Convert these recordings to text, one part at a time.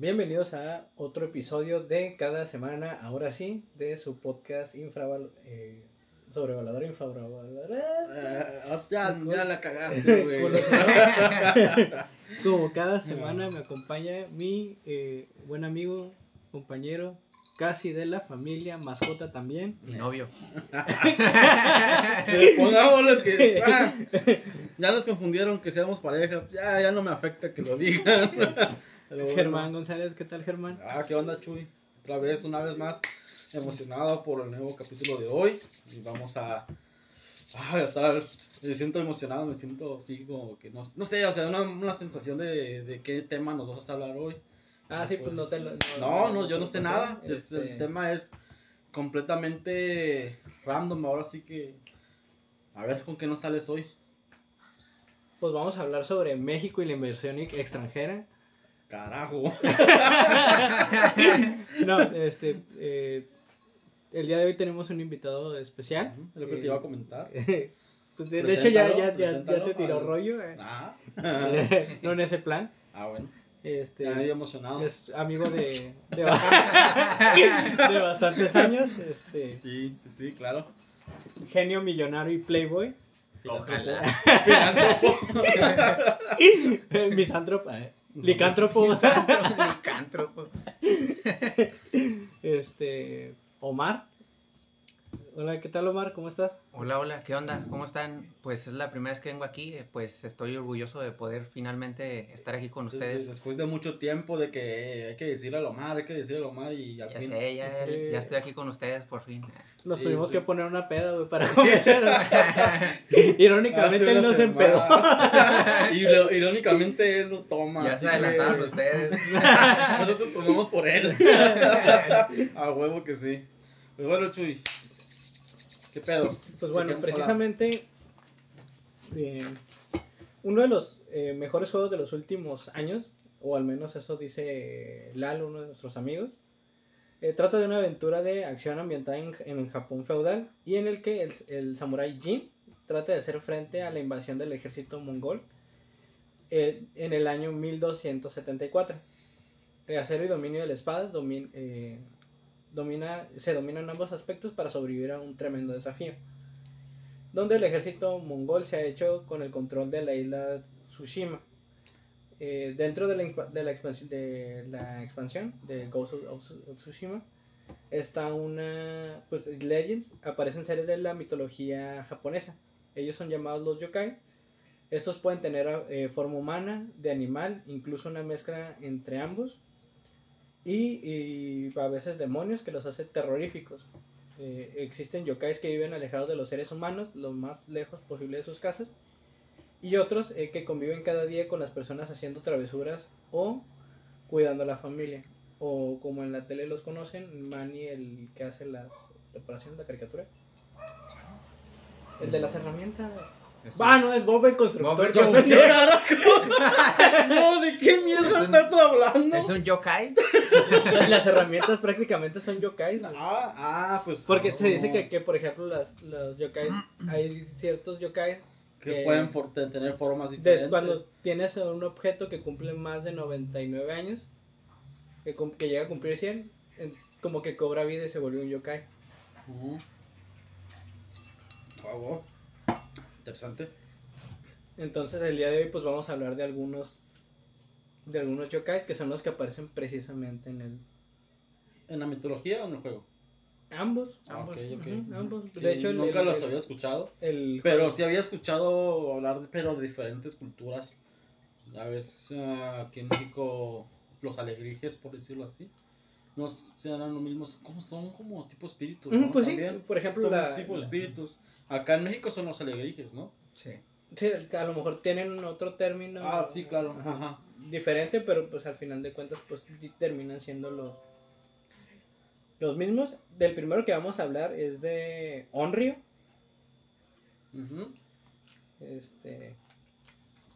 Bienvenidos a otro episodio de cada semana, ahora sí, de su podcast infraval eh, sobrevalador infravalor. Eh, ya, ya la cagaste, güey. Como cada semana me acompaña mi eh, buen amigo, compañero, casi de la familia, mascota también. Mi novio. Pongámosles que. ah, ya nos confundieron que seamos pareja. Ya, ya no me afecta que lo digan. Bueno. Germán González, ¿qué tal Germán? Ah, ¿qué onda, Chuy? Otra vez, una vez más, emocionado por el nuevo capítulo de hoy. Y vamos a. Ah, estar, me siento emocionado, me siento así como que no, no sé, o sea, una, una sensación de, de qué tema nos vas a hablar hoy. Ah, sí, pues, no te lo. No, no, yo no sé nada. Es- este, el tema es completamente random. Ahora sí que. A ver con qué nos sales hoy. Pues vamos a hablar sobre México y la inversión ex- extranjera. Carajo. No, este. eh, el día de hoy tenemos un invitado especial. Es lo que te iba a comentar. Pues de, de hecho ya, ya, ya, te tiró rollo. eh. Ah, no en ese plan. ah bueno. Este, Ya emocionado. es amigo de, de, de bastantes años. Este, Sí, sí, sí, claro. genio millonario y playboy. Ojalá. Misántropo. eh, Licántropo. Licántropo. este, Omar. Hola, ¿qué tal Omar? ¿Cómo estás? Hola, hola, ¿qué onda? ¿Cómo están? Pues es la primera vez que vengo aquí, eh, pues estoy orgulloso de poder finalmente estar aquí con Des- ustedes. Después de mucho tiempo de que eh, hay que decirle a Lomar, hay que decirle a Lomar y al Ya fin. sé, ya, Sí. ya estoy aquí con ustedes por fin. Nos Sí, tuvimos sí. que poner una peda, güey, para convencernos. Irónicamente él no se empedó. y lo- irónicamente él lo toma. Ya se que- adelantaron ustedes. Nosotros tomamos por él. A huevo que sí. Pues bueno, Chuy. ¿Qué pedo? Pues ¿De bueno, precisamente eh, uno de los eh, mejores juegos de los últimos años, o al menos eso dice Lalo, uno de nuestros amigos, eh, trata de una aventura de acción ambientada en, en Japón feudal y en el que el, el samurái Jin trata de hacer frente a la invasión del ejército mongol en el año 1274. El acero y dominio de la espada domin- domina, se dominan ambos aspectos para sobrevivir a un tremendo desafío. Donde el ejército mongol se ha hecho con el control de la isla Tsushima. Eh, dentro de la, de, la expansión, de la Ghost of Tsushima está una. Pues Legends aparecen seres de la mitología japonesa. Ellos son llamados los yokai. Estos pueden tener eh, forma humana, de animal, incluso una mezcla entre ambos. Y, y a veces demonios que los hace terroríficos. Eh, existen yokais que viven alejados de los seres humanos, lo más lejos posible de sus casas. Y otros eh, que conviven cada día con las personas haciendo travesuras o cuidando a la familia. O como en la tele los conocen, Manny, el que hace las reparaciones, la caricatura. El de las herramientas. Ah, no, es Bob el constructor. Bob el constructor. No, ¿de qué mierda Es un- estás hablando? ¿Es un yokai? Las, las herramientas prácticamente son yokais. Ah, ah, pues. Porque se dice que, que, por ejemplo, las, los yokais, hay ciertos yokais Que pueden tener formas de diferentes. cuando tienes un objeto que cumple más de 99 años, que, que llega a cumplir 100, en- como que cobra vida y se vuelve un yokai. Ah, wow. Interesante. Entonces el día de hoy pues vamos a hablar de algunos de algunos yokais que son los que aparecen precisamente en el ¿En la mitología o en el juego? ambos, Ah, ambos. Sí, de hecho el, nunca el- los el- había escuchado. el- Pero sí había escuchado hablar, de, pero de diferentes culturas. Ya ves, ah, aquí en México, los alegrijes, por decirlo así. No serán lo mismo, como son como tipo espíritus, ¿no? pues sí, También por ejemplo, son la- tipo la- espíritus. Acá en México son los alegrijes, ¿no? Sí. sí, a lo mejor tienen otro término Ah, sí, claro. Ajá. Diferente, pero pues al final de cuentas pues terminan siendo los los mismos. Del primero que vamos a hablar es de Onryo. Ujú. Este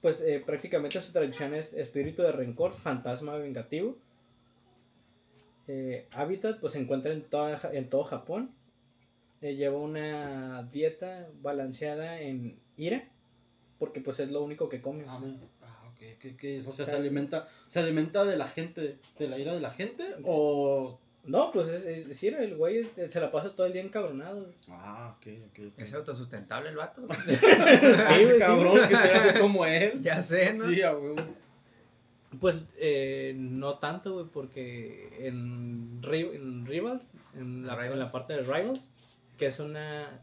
pues eh, prácticamente su traducción es espíritu de rencor, fantasma vengativo. Eh, hábitat pues se encuentra en, toda, Ja- en todo Japón. Eh, lleva una dieta balanceada en ira, porque pues es lo único que come. Ah, ah, ok. ¿Qué, qué, qué es? O sea, ¿se alimenta, ¿se alimenta de la gente, de la ira de la gente? ¿O...? No, pues es, es decir, el güey este, se la pasa todo el día encabronado. güey. Ah, ok, ok. ¿Es autosustentable el vato? Sí, güey, cabrón, que sea como él. ya sé, ¿no? Sí, a huevo. Pues eh, no tanto, güey, porque en, Ri- en Rivals, en la, en la Rivals. parte de Rivals, que es una...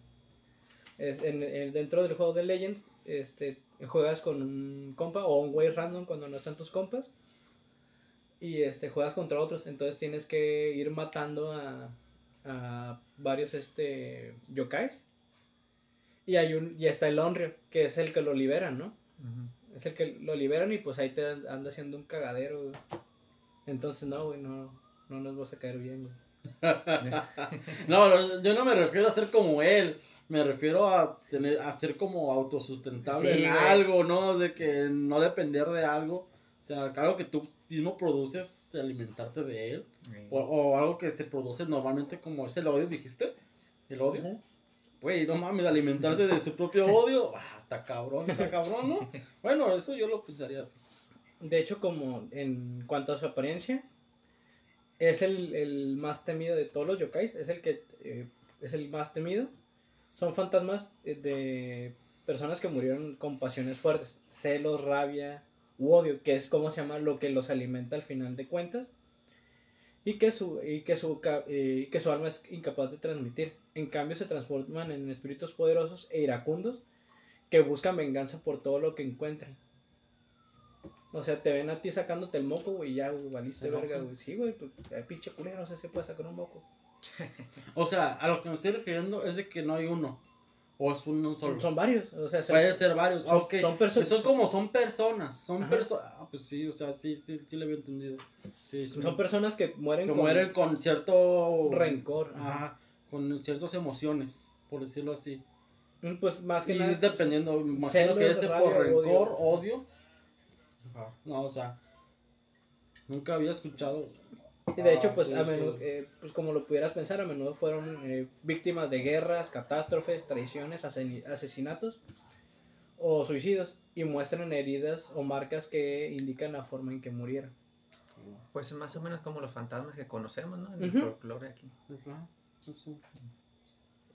Es en, en- dentro del juego de Legends, este, juegas con un compa o un güey random cuando no están tus compas. Y este, juegas contra otros, entonces tienes que ir matando a, a varios este, yokais. Y, hay un, y está el Onryo, que es el que lo liberan, ¿no? Es el que lo liberan y pues ahí te anda haciendo un cagadero, güey. Entonces, no, güey, no, no nos vas a caer bien, güey. No, yo no me refiero a ser como él. Me refiero a tener, a ser como autosustentable Sí, en güey. algo, ¿no? De que no depender de algo. O sea, algo que tú mismo produces, alimentarte de él. O, o algo que se produce normalmente como es el odio, dijiste. El odio. Güey, no mames, alimentarse de su propio odio. Ah, está cabrón, está cabrón, ¿no? Bueno, eso yo lo pensaría así. De hecho, como en cuanto a su apariencia, es el, el más temido de todos los yokais. Es el que eh, es el más temido. Son fantasmas eh, de personas que murieron con pasiones fuertes. Celos, rabia u odio, que es como se llama lo que los alimenta al final de cuentas. Y que su, y que su, eh, que su alma es incapaz de transmitir. En cambio, se transforman en espíritus poderosos e iracundos que buscan venganza por todo lo que encuentran. O sea, te ven a ti sacándote el moco, güey, y ya, güey, valiste verga, güey. Sí, güey, pues, ay, pinche culero, o sea, se puede sacar un moco. O sea, a lo que me estoy refiriendo es de que no hay uno. O es uno solo. Son varios, o sea, se- Puede ser varios. son- ok. son como son personas. Son personas. Ah, pues sí, o sea, sí, sí, sí le había entendido. Sí, son personas que mueren que con mueren con cierto rencor. ajá. Ajá, con ciertas emociones, por decirlo así. Mm, Pues más que y nada. dependiendo, me imagino que ese por rencor, odio. odio. Ajá, No, o sea, nunca había escuchado. Y de hecho, ah, pues a menudo, eh, pues como lo pudieras pensar, a menudo fueron eh, víctimas de guerras, catástrofes, traiciones, asesinatos o suicidios y muestran heridas o marcas que indican la forma en que murieron. Pues más o menos como los fantasmas que conocemos, ¿no? En el Ujú. folclore aquí.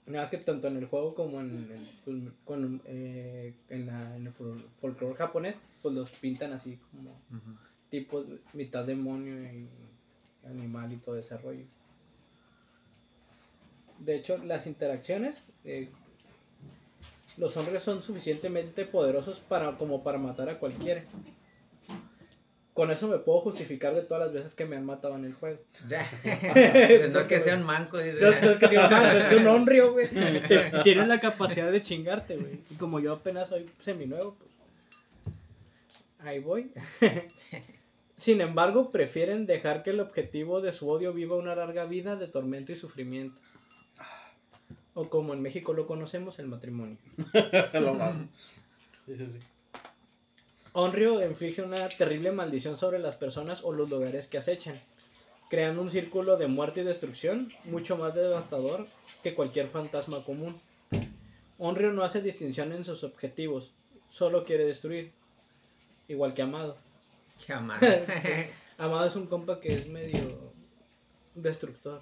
Nada más que tanto en el juego como en, en- pues, con, eh, en, la- en el fol- folclore japonés, pues los pintan así como tipo mitad demonio y animal y todo ese rollo. De hecho, las interacciones, eh, los hombres son suficientemente poderosos para como para matar a cualquiera. Con eso me puedo justificar de todas las veces que me han matado en el juego. Pues no es que sean mancos, dice. No, no es que sea un malo, es que un honrio, güey. Tienen la capacidad de chingarte, güey. Y como yo apenas soy seminuevo, pues. Ahí voy. Sin embargo, prefieren dejar que el objetivo de su odio viva una larga vida de tormento y sufrimiento. O como en México lo conocemos, el matrimonio. Sí, sí. Onryo inflige una terrible maldición sobre las personas o los lugares que acechan, creando un círculo de muerte y destrucción mucho más devastador que cualquier fantasma común. Onryo no hace distinción en sus objetivos, solo quiere destruir, igual que Amado. Qué amado. Amado es un compa que es medio destructor.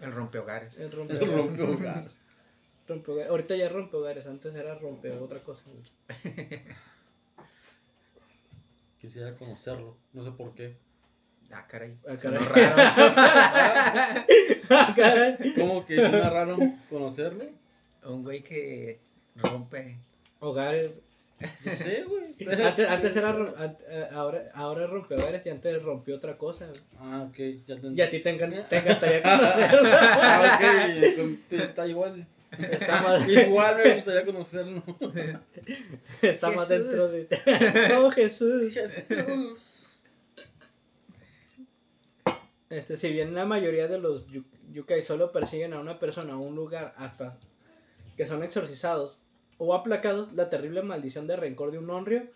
El rompehogares. Es El rompe, rompehogares. rompe hogares. Ahorita ya es rompe hogares, antes era rompe otra cosa. Quisiera conocerlo, no sé por qué. Ah, caray. Ah, caray. raro. Ah, caray. ¿Cómo que suena raro conocerlo? Un güey que rompe. Hogares, No sé, güey. Antes, antes era eh, ahora, ahora es rompehogares y antes rompió otra cosa. güey. Ah, ok, ya te Y a ti te, encan- te encantaría conocerlo. Ah, ok, está igual. Está más, Igual me gustaría conocerlo. está más dentro de No, Jesús. Jesús. Este, si bien la mayoría de los yu- yukai solo persiguen a una persona o un lugar hasta que son exorcizados o aplacados, la terrible maldición de rencor de un honrio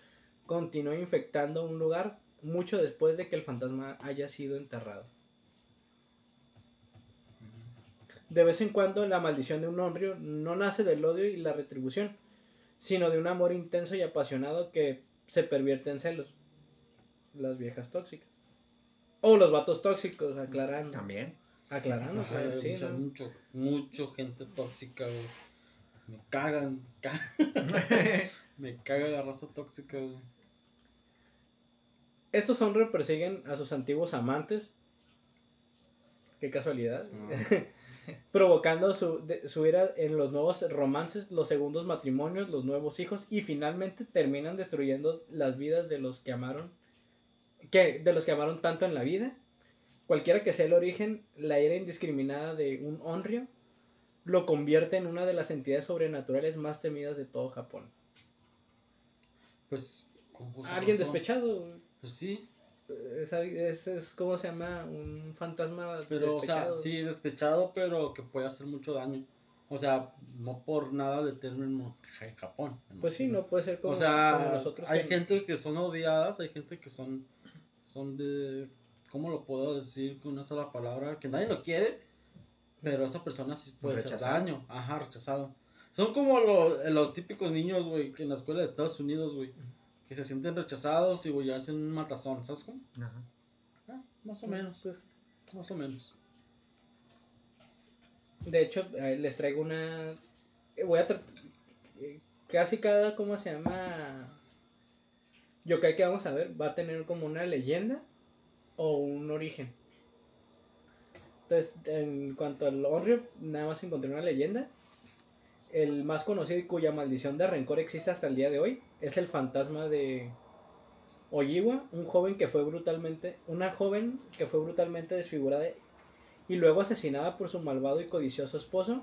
continúa infectando un lugar mucho después de que el fantasma haya sido enterrado. De vez en cuando la maldición de un honrio no nace del odio y la retribución, sino de un amor intenso y apasionado que se pervierte en celos. las viejas tóxicas. O los vatos tóxicos, aclarando. También. Aclarando, Ajá, claro, sí, mucha, ¿no? mucho, mucho gente tóxica, güey. Me cagan, me caga la raza tóxica, güey. Estos hombres persiguen a sus antiguos amantes. Qué casualidad. Provocando su, de- su ira en los nuevos romances, los segundos matrimonios, los nuevos hijos y finalmente terminan destruyendo las vidas de los que amaron que de los que amaron tanto en la vida. Cualquiera que sea el origen, la ira indiscriminada de un Onryo lo convierte en una de las entidades sobrenaturales más temidas de todo Japón. Pues, con justa Alguien razón. despechado, Pues sí, es, es, es como se llama un fantasma pero, o sea, despechado. sí, despechado, pero que puede hacer mucho daño. O sea, no por nada de término en Japón. Pues sí, no puede ser como, o sea, como nosotros. hay gente que son odiadas, hay gente que son, son de, ¿cómo lo puedo decir con una sola palabra? Que nadie lo quiere, pero esa persona sí puede hacer Rechazado. daño. Ajá, rechazado. Son como lo- los típicos niños, güey, que en la escuela de Estados Unidos, güey, que se sienten rechazados y, güey, hacen un matazón, ¿sabes cómo? Ajá. Ah, más o menos, Pues, más o menos. de hecho, les traigo una. eh, Voy a. tra- eh, Casi cada, ¿cómo se llama? Yokai que vamos a ver va a tener como una leyenda o un origen. Entonces, en cuanto al Onryo, nada más encontré una leyenda. El más conocido y cuya maldición de rencor existe hasta el día de hoy es el fantasma de Ojiwa, un joven que fue brutalmente, una joven que fue brutalmente desfigurada y luego asesinada por su malvado y codicioso esposo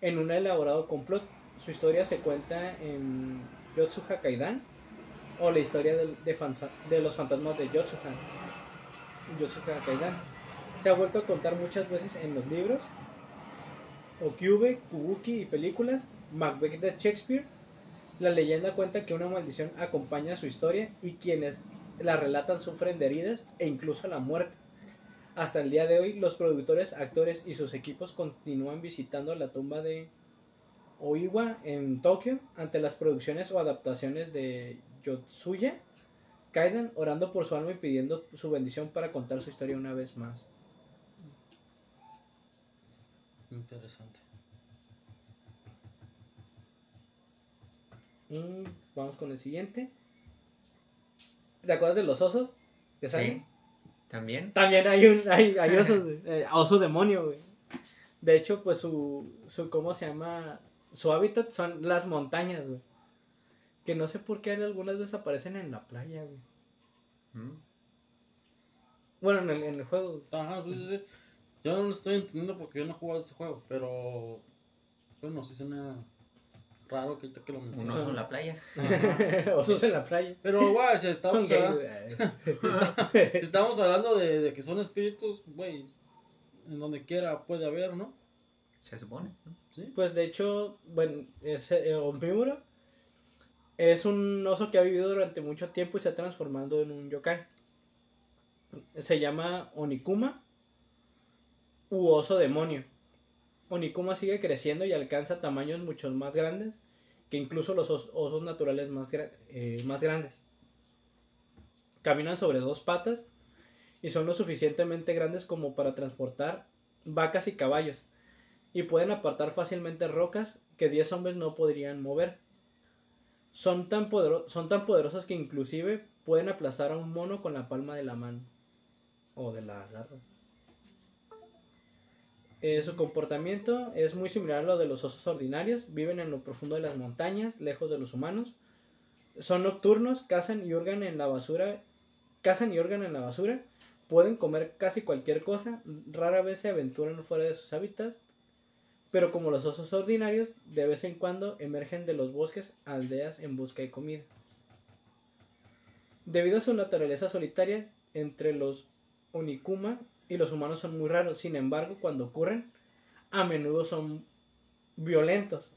en un elaborado complot. Su historia se cuenta en Yotsuha Kaidan o la historia de los fantasmas de Yotsuha. Yotsuha Kaidan. Se ha vuelto a contar muchas veces en los libros, Okyube, Kubuki y películas, Macbeth de Shakespeare. La leyenda cuenta que una maldición acompaña su historia y quienes la relatan sufren de heridas e incluso la muerte. Hasta el día de hoy, los productores, actores y sus equipos continúan visitando la tumba de Oiwa en Tokio ante las producciones o adaptaciones de Yotsuya Kaidan, orando por su alma y pidiendo su bendición para contar su historia una vez más. Interesante. Mm, vamos con el siguiente. ¿Te acuerdas de los osos? Sí. También. También hay un hay, hay osos. Eh, oso demonio, güey. De hecho, pues su, su ¿cómo se llama? Su hábitat son las montañas, güey. Que no sé por qué algunas veces aparecen en la playa, güey. Mm. Bueno, en el, en el juego. Ajá, sí, sí, sí. Yo no lo estoy entendiendo porque yo no he jugado ese juego, pero. Bueno, sí suena raro que ahorita que lo Un mencionas. oso en la playa. Ajá. osos en la playa. Pero, güey, si estamos, hablando, si estamos hablando de, de que son espíritus, güey, en donde quiera puede haber, ¿no? Se supone. ¿no? Sí. Pues de hecho, bueno, es eh. Es un oso que ha vivido durante mucho tiempo y se ha transformado en un yokai. Se llama Onikuma u oso demonio. Onikuma sigue creciendo y alcanza tamaños mucho más grandes que incluso los os- osos naturales eh, más grandes. Caminan sobre dos patas y son lo suficientemente grandes como para transportar vacas y caballos y pueden apartar fácilmente rocas que 10 hombres no podrían mover. Son tan, son tan poderosos que inclusive pueden aplastar a un mono con la palma de la mano o de la garra. Eh, su comportamiento es muy similar a lo de los osos ordinarios. Viven en lo profundo de las montañas, lejos de los humanos. Son nocturnos, cazan y hurgan en la basura. Cazan y hurgan en la basura. Pueden comer casi cualquier cosa. Rara vez se aventuran fuera de sus hábitats. Pero como los osos ordinarios, de vez en cuando emergen de los bosques aldeas en busca de comida. Debido a su naturaleza solitaria, entre los Onikuma y los humanos son muy raros. Sin embargo, cuando ocurren, a menudo son violentos.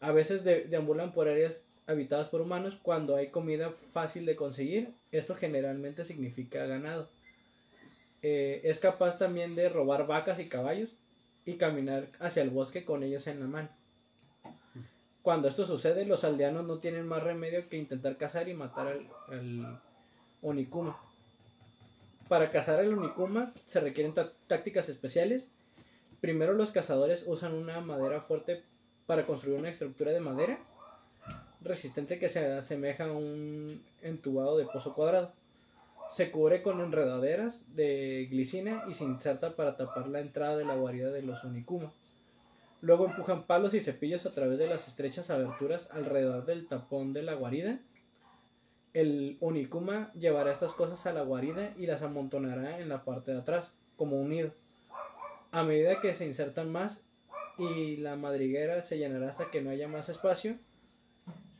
A veces de- deambulan por áreas habitadas por humanos cuando hay comida fácil de conseguir. Esto generalmente significa ganado. Eh, es capaz también de robar vacas y caballos y caminar hacia el bosque con ellos en la mano. Cuando esto sucede, los aldeanos no tienen más remedio que intentar cazar y matar al, al Onikuma. Para cazar el Onikuma se requieren tá- tácticas especiales. Primero los cazadores usan una madera fuerte para construir una estructura de madera resistente que se asemeja a un entubado de pozo cuadrado. Se cubre con enredaderas de glicina y se inserta para tapar la entrada de la guarida de los Onikuma. Luego empujan palos y cepillos a través de las estrechas aberturas alrededor del tapón de la guarida. El Onikuma llevará estas cosas a la guarida y las amontonará en la parte de atrás, como un nido. A medida que se insertan más y la madriguera se llenará hasta que no haya más espacio,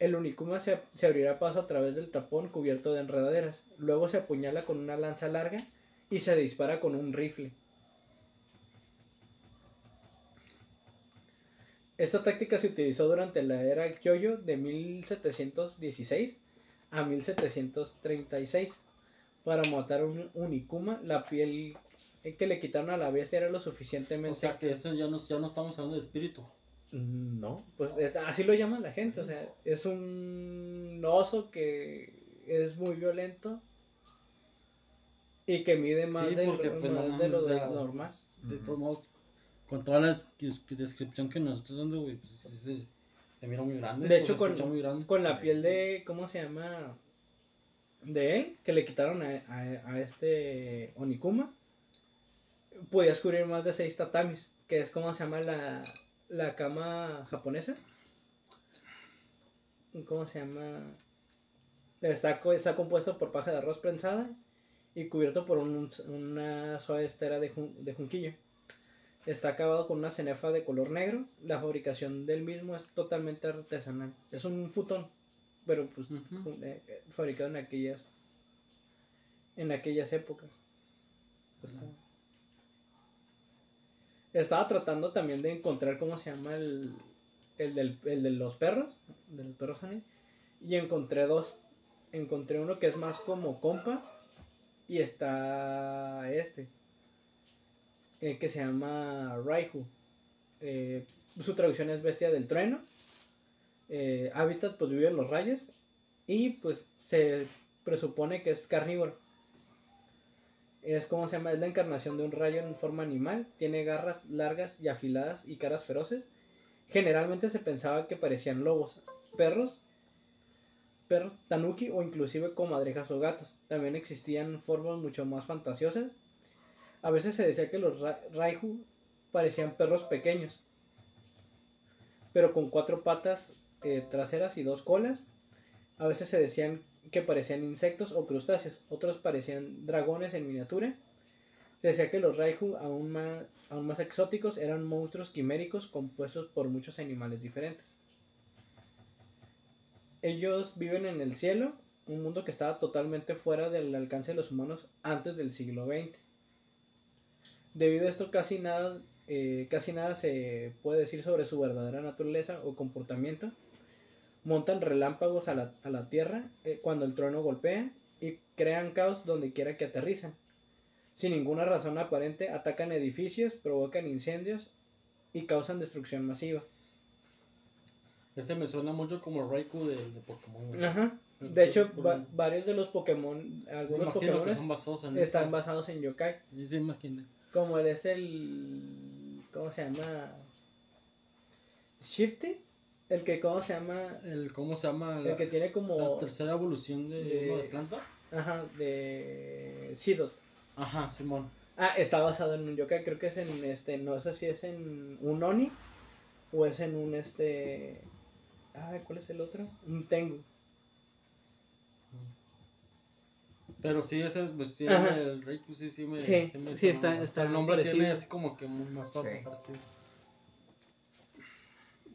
el Unicuma se, se abrirá paso a través del tapón cubierto de enredaderas. Luego se apuñala con una lanza larga y se dispara con un rifle. Esta táctica se utilizó durante la era Kyoyo de 1716 a 1736 para matar un Unicuma. La piel que le quitaron a la bestia era lo suficientemente O sea que ese ya no, ya no estamos hablando de espíritu. no, pues eh, así lo llama la gente, o sea, es un oso que es muy violento y que mide más sí, de, porque lo, pues no más de mames, lo o sea, normal. De todos modos, con toda la des- descripción que nos estás dando, güey, pues sí, sí, se mira muy grande. De hecho, con, escucha muy grande. con la piel de, ¿cómo se llama? De él, que le quitaron a, a- a este Onikuma, podías cubrir más de seis tatamis, que es como se llama la, la cama japonesa. ¿Cómo se llama? Está, está compuesto por paja de arroz prensada y cubierto por un- una suave estera de, jun- de junquillo. Está acabado con una cenefa de color negro. La fabricación del mismo es totalmente artesanal. Es un futón, pero pues eh, fabricado en aquellas en aquellas épocas. Pues. Estaba tratando también de encontrar cómo se llama el, el, del, el de los perros, de los perros honey, y encontré dos. Encontré uno que es más como compa y está este, eh, que se llama Raihu. Eh, su traducción es bestia del trueno. Eh, hábitat pues vive en los rayos y pues se presupone que es carnívoro. Es como se llama, es la encarnación de un rayo en forma animal. Tiene garras largas y afiladas y caras feroces. Generalmente se pensaba que parecían lobos, perros, perros, tanuki o inclusive comadrejas o gatos. También existían formas mucho más fantasiosas. A veces se decía que los ra raihu parecían perros pequeños, pero con cuatro patas eh, traseras y dos colas. A veces se decían que parecían insectos o crustáceos, otros parecían dragones en miniatura. Se decía que los Raihu, aún más, aún más exóticos, eran monstruos quiméricos compuestos por muchos animales diferentes. Ellos viven en el cielo, un mundo que estaba totalmente fuera del alcance de los humanos antes del siglo XX. Debido a esto, casi nada, eh, casi nada se puede decir sobre su verdadera naturaleza o comportamiento montan relámpagos a la, a la tierra eh, cuando el trueno golpea y crean caos donde quiera que aterrizan. Sin ninguna razón aparente, atacan edificios, provocan incendios y causan destrucción masiva. Ese me suena mucho como el Raikou de, de Pokémon. Ajá. De hecho, va- varios de los Pokémon, algunos Pokémon están basados en yokai. Sí, imaginé. Como el es el. ¿Cómo se llama? Shifty. El que, ¿cómo se llama? El, ¿Cómo se llama? La, El que tiene como. la tercera evolución de, de- uno de planta. Ajá, de. Sidot. Ajá, Simón. Ah, está basado en un yokai, creo que es en este, no sé si es en un Oni o es en un este, ah, ¿cuál es el otro? Un Tengu. Pero sí, ese es pues, sí, el Raikou sí, sí me. Sí, me sí, está- está El nombre parecido. tiene así como que muy más Sí. parecido.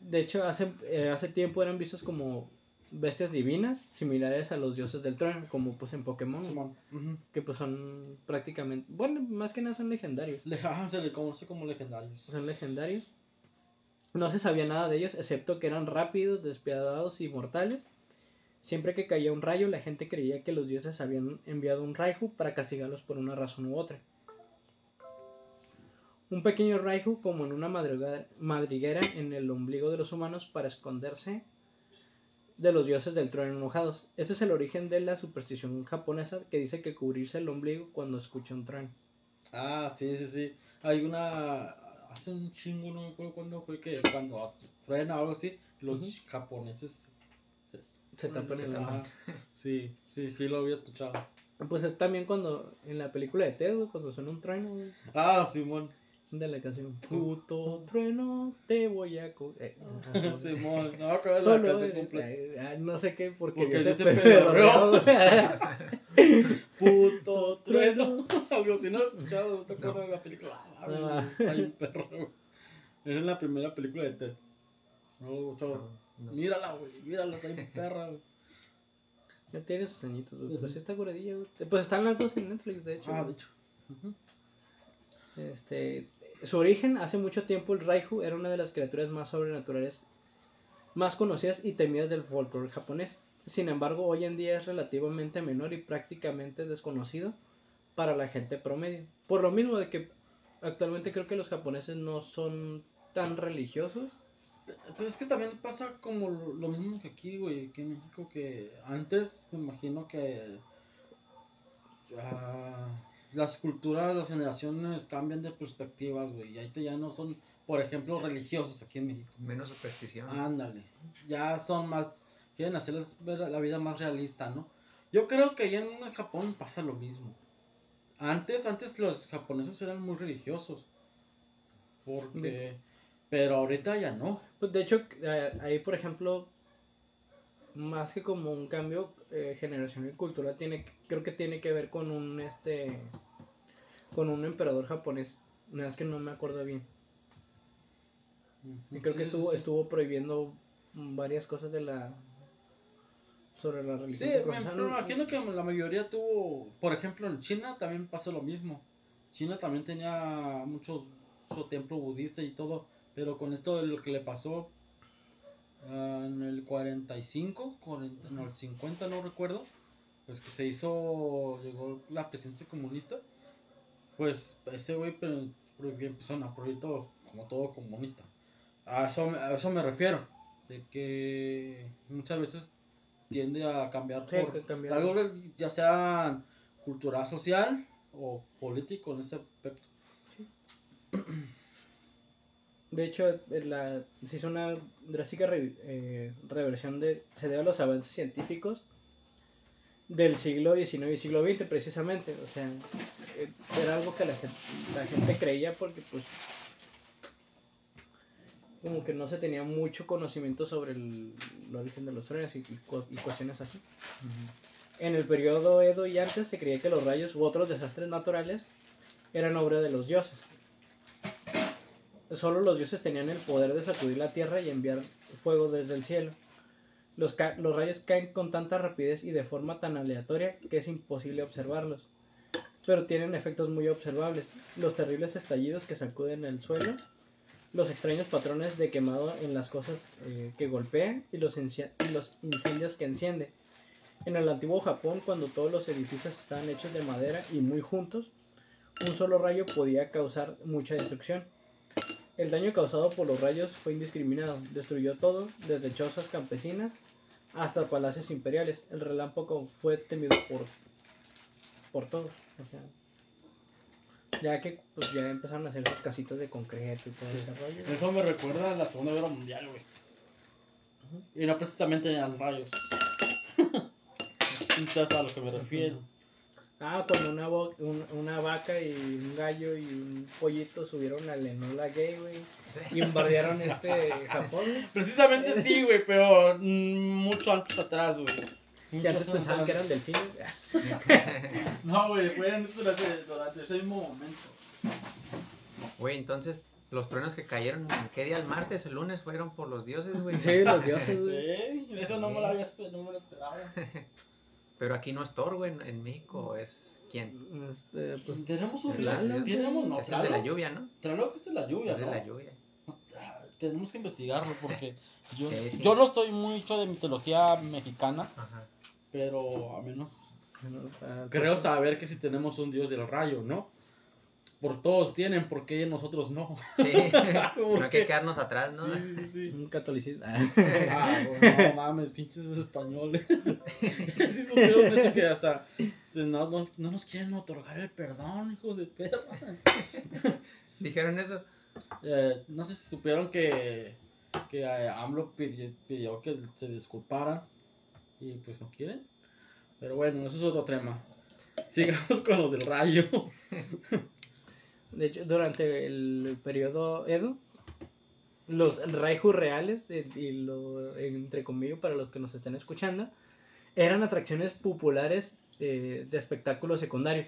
De hecho, hace, eh, hace tiempo eran vistos como bestias divinas, similares a los dioses del trueno, como pues en Pokémon, Simón. Ujú. que pues son prácticamente, bueno, más que nada son legendarios. Le- Ajá, se le conoce como legendarios. Son legendarios. No se sabía nada de ellos, excepto que eran rápidos, despiadados y mortales. Siempre que caía un rayo, la gente creía que los dioses habían enviado un Raihu para castigarlos por una razón u otra. Un pequeño Raihu, como en una madriguera en el ombligo de los humanos para esconderse de los dioses del trueno enojados. Este es el origen de la superstición japonesa que dice que cubrirse el ombligo cuando escucha un trueno. Ah, sí, sí, sí. Hay una. Hace un chingo, no me acuerdo cuándo fue que cuando truena o algo así, los japoneses se, tapan el Ajá. ojo. Sí, sí, sí, lo había escuchado. Pues es también cuando en la película de Ted, güey, cuando suena un trueno, güey, Ah, Simón. de la canción. Puto trueno, te voy a co- eh, ajá, Simón. No me acuerdo de la Solo canción eres- completa. ah, no sé qué, porque, Porque Dios dice se pedorreó. pedorreó. Puto trueno. Algo así, no lo he escuchado, no te acuerdas de la película. Ah, güey, Ah. Está bien perro. güey. Esa es la primera película de Ted. No lo he escuchado. No. Mírala, güey, mírala, está bien perra, güey. Ya tiene sus añitos, güey, pero sí está curadilla, güey. Pues están las dos en Netflix, de hecho. Ah, de hecho. Este, su origen, hace mucho tiempo el Raihu era una de las criaturas más sobrenaturales, más conocidas y temidas del folclore japonés. Sin embargo, hoy en día es relativamente menor y prácticamente desconocido para la gente promedio. Por lo mismo de que actualmente creo que los japoneses no son tan religiosos. Pero es que también pasa como lo, mismo que aquí, güey, que en México, que antes me imagino que ah, las culturas, las generaciones cambian de perspectivas, güey, y ahí te ya no son, por ejemplo, religiosos aquí en México. Menos superstición. Ándale, ya son más, quieren hacerles ver la vida más realista, ¿no? Yo creo que allá en Japón pasa lo mismo. Antes, antes los japoneses eran muy religiosos. Porque... Pero ahorita ya no. Pues de hecho, eh, ahí por ejemplo, más que como un cambio eh, generacional y cultural, tiene, creo que tiene que ver con un este con un emperador japonés. Nada más que no me acuerdo bien. Y creo Sí, que sí, estuvo, sí. estuvo prohibiendo varias cosas de la sobre la Sí, religión. me, que profesaban. pero me imagino que la mayoría tuvo, por ejemplo, en China también pasó lo mismo. China también tenía muchos su templo budista y todo, pero con esto de lo que le pasó ah, en el 45, 40, no, el 50 no recuerdo, pues que se hizo, llegó la presidencia comunista, pues ese güey empezaron a prohibir todo, como todo comunista. A eso, a eso me refiero, de que muchas veces tiende a cambiar Sí, por cambiar. algo ya sea cultural, social o político en ese aspecto. De hecho, eh, la, se hizo una drástica re- eh, reversión de. Se debe a los avances científicos del siglo XIX y siglo XX, precisamente. O sea, eh, era algo que la gente, la gente creía porque, pues. Como que no se tenía mucho conocimiento sobre el, el origen de los truenos y, y cuestiones así. En el periodo Edo y antes se creía que los rayos u otros desastres naturales eran obra de los dioses. Solo los dioses tenían el poder de sacudir la tierra y enviar fuego desde el cielo. Los, rayos caen con tanta rapidez y de forma tan aleatoria que es imposible observarlos. Pero tienen efectos muy observables. Los terribles estallidos que sacuden el suelo, los extraños patrones de quemado en las cosas eh, que golpean y los, y los incendios que enciende. En el antiguo Japón, cuando todos los edificios estaban hechos de madera y muy juntos, un solo rayo podía causar mucha destrucción. El daño causado por los rayos fue indiscriminado, destruyó todo, desde chozas campesinas hasta palacios imperiales. El relámpago fue temido por, por todos. o sea, ya que pues, ya empezaron a hacer sus casitas de concreto y todo Sí. ese rollo. Eso me recuerda a la Segunda Guerra Mundial, güey. Y no precisamente eran rayos. ¿Sabes a lo que me refiero? Ah, cuando una, un- una vaca y un gallo y un pollito subieron a la Enola Gay, güey. Y bombardearon este Japón, güey. Precisamente sí, güey, pero mm, mucho antes atrás, güey. Mucho antes pensaban que eran delfines. No, güey, fue antes durante, durante ese mismo momento. Güey, entonces, los truenos que cayeron, ¿qué día? ¿El martes? ¿El lunes? Fueron por los dioses, güey. Sí, los dioses, güey. Ey, eso no me lo, había, no me lo esperaba. Pero aquí no es Thor, güey. En, en México es. ¿Quién? Este, pues, Tenemos un. Tenemos, no, es el de la lluvia, ¿no? Tlaloc es de la lluvia, Es de ¿no? la lluvia. Ah, Tenemos que investigarlo porque yo, Sí, sí. yo no soy mucho de mitología mexicana, Ajá. pero a menos ah, creo pues, saber que si tenemos un dios del rayo, ¿no? Por todos tienen, ¿por qué nosotros no? Sí, ¿Por no hay que quedarnos atrás, ¿no? Sí, sí, sí. Un catolicismo. Ah, no mames, pinches españoles. sí supieron eso que hasta se- no, no, no nos quieren otorgar el perdón, hijos de perra. Dijeron eso. Eh, no sé si supieron que, que eh, AMLO pidió, pidió que se disculparan y pues no quieren. Pero bueno, eso es otro tema. Sigamos con los del rayo. De hecho, durante el periodo Edo, los Raiju reales, eh, y lo entre comillas para los que nos estén escuchando, eran atracciones populares eh, de espectáculos secundarios.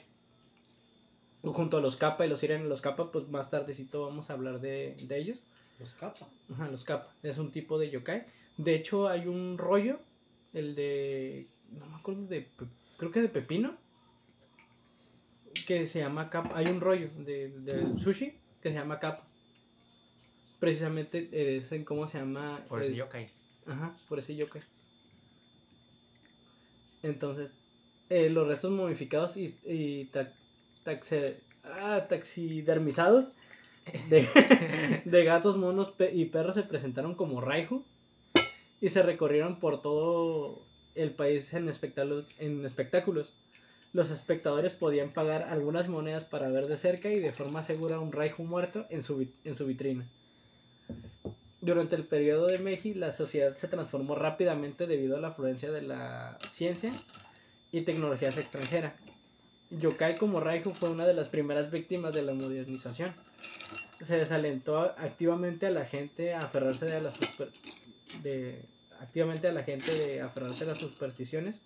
Junto a los Kappa y los Siren, los Kappa, pues más tardecito vamos a hablar de, de ellos. Los capa. Ajá, los Kappa. Es un tipo de yokai. De hecho, hay un rollo, el de. No me acuerdo de. Creo que de Pepino. Que se llama Kappa. Hay un rollo de, del sushi que se llama Kappa. Precisamente eh, es en cómo se llama. Por ese yokai. Ajá, por ese yokai. Entonces, eh, los restos momificados y, y ta- taxe- ah, taxidermizados de, de gatos, monos pe- y perros se presentaron como Raiju y se recorrieron por todo el país en, espectáculos en espectáculos. Los espectadores podían pagar algunas monedas para ver de cerca y de forma segura un Raiju muerto en su, en su vitrina. Durante el periodo de Meiji, la sociedad se transformó rápidamente debido a la afluencia de la ciencia y tecnologías extranjeras. Yokai como Raiju fue una de las primeras víctimas de la modernización. Se desalentó activamente a la gente a aferrarse de las de activamente a la gente de aferrarse a las supersticiones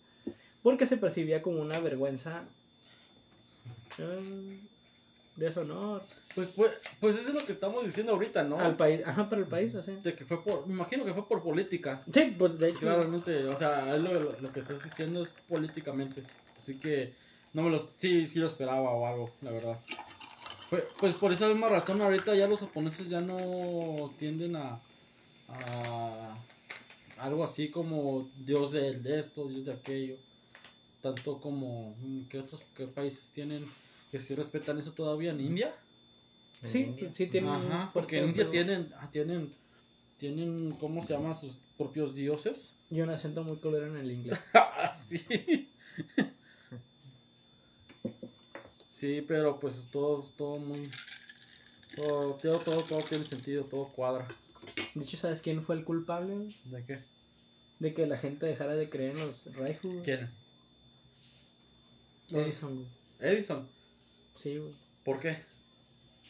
porque se percibía como una vergüenza eh, deshonor Pues, pues, pues eso es lo que estamos diciendo ahorita, ¿no? al país, ajá, para el país, así. De que fue por, me imagino que fue por política. Sí, pues de hecho. Claramente, o sea, lo, lo- lo que estás diciendo es políticamente. Así que no me lo, sí, sí lo esperaba o algo, la verdad. Pues, pues por esa misma razón ahorita ya los japoneses ya no tienden a, a algo así como dios de esto, dios de aquello. Tanto como, mm, ¿qué otros qué países tienen que sí respetan eso todavía? ¿En India? en Sí, India. sí tienen. Ajá, porque en India tienen, ah, tienen, tienen, ¿cómo se llama? Sus propios dioses. Y un acento muy colero en el inglés. Ah, sí. Sí, pero pues todo, todo muy... Todo, todo, todo, todo tiene sentido, todo cuadra. De hecho, ¿sabes quién fue el culpable? ¿De qué? de que la gente dejara de creer en los güey? ¿Quién? Edison, güey. Edison. Sí, güey. ¿Por qué?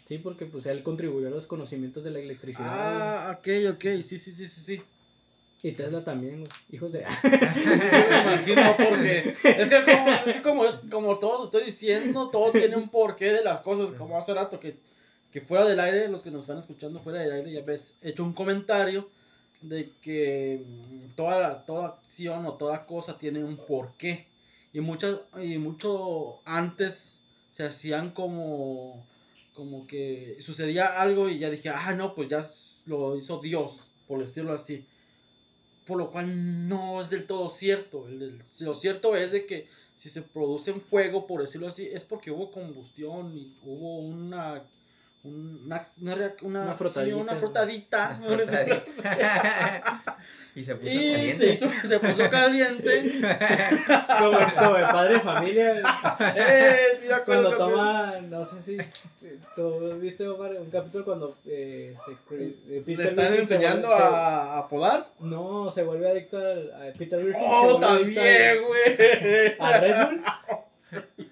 Sí, porque pues él contribuyó a los conocimientos de la electricidad. Ah, ok, ok, sí, sí, sí, sí, sí. güey. Y Tesla también, güey. Hijos de. Sí, me imagino porque es que como, es como, como todos estoy diciendo, todo tiene un porqué de las cosas, como hace rato que, que fuera del aire, los que nos están escuchando fuera del aire, ya ves, he hecho un comentario de que mm, todas las, toda acción o toda cosa tiene un porqué y muchas y mucho antes se hacían como como que sucedía algo y ya dije, ah, no, pues ya lo hizo Dios, por decirlo así por lo cual no es del todo cierto. Lo cierto es de que si se produce un fuego, por decirlo así, es porque hubo combustión y hubo una un- una, una, una, Una sí, frotadita. una frotadita, por decirlo así. y se puso y caliente. se, hizo, se puso caliente. como, como el padre de familia. Eh, sí Cuando toma, no sé si tú viste Omar, un capítulo cuando eh, este, eh, Le Peter están Griffin se enseñando vuelve- a, a podar. no, se vuelve adicto al- a, Peter Griffin. Oh, también, güey. al- A Red Bull.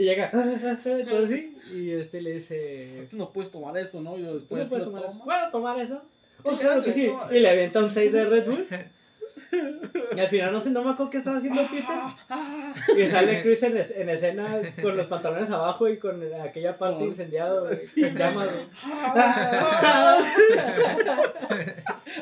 Y llega, todo así, y este le dice, Tú no puedes tomar eso, ¿no? Y ¿tú no después puedes lo tomar. ¿Puedo tomar eso? Oh, Sí, claro que sí. Y le avienta un 6 de Red Bull. Y al final no sé, no me acuerdo qué estaba haciendo Peter. Y sale Chris en, es- en escena con los pantalones abajo y con aquella parte incendiada, güey, Sí, en llamas, güey.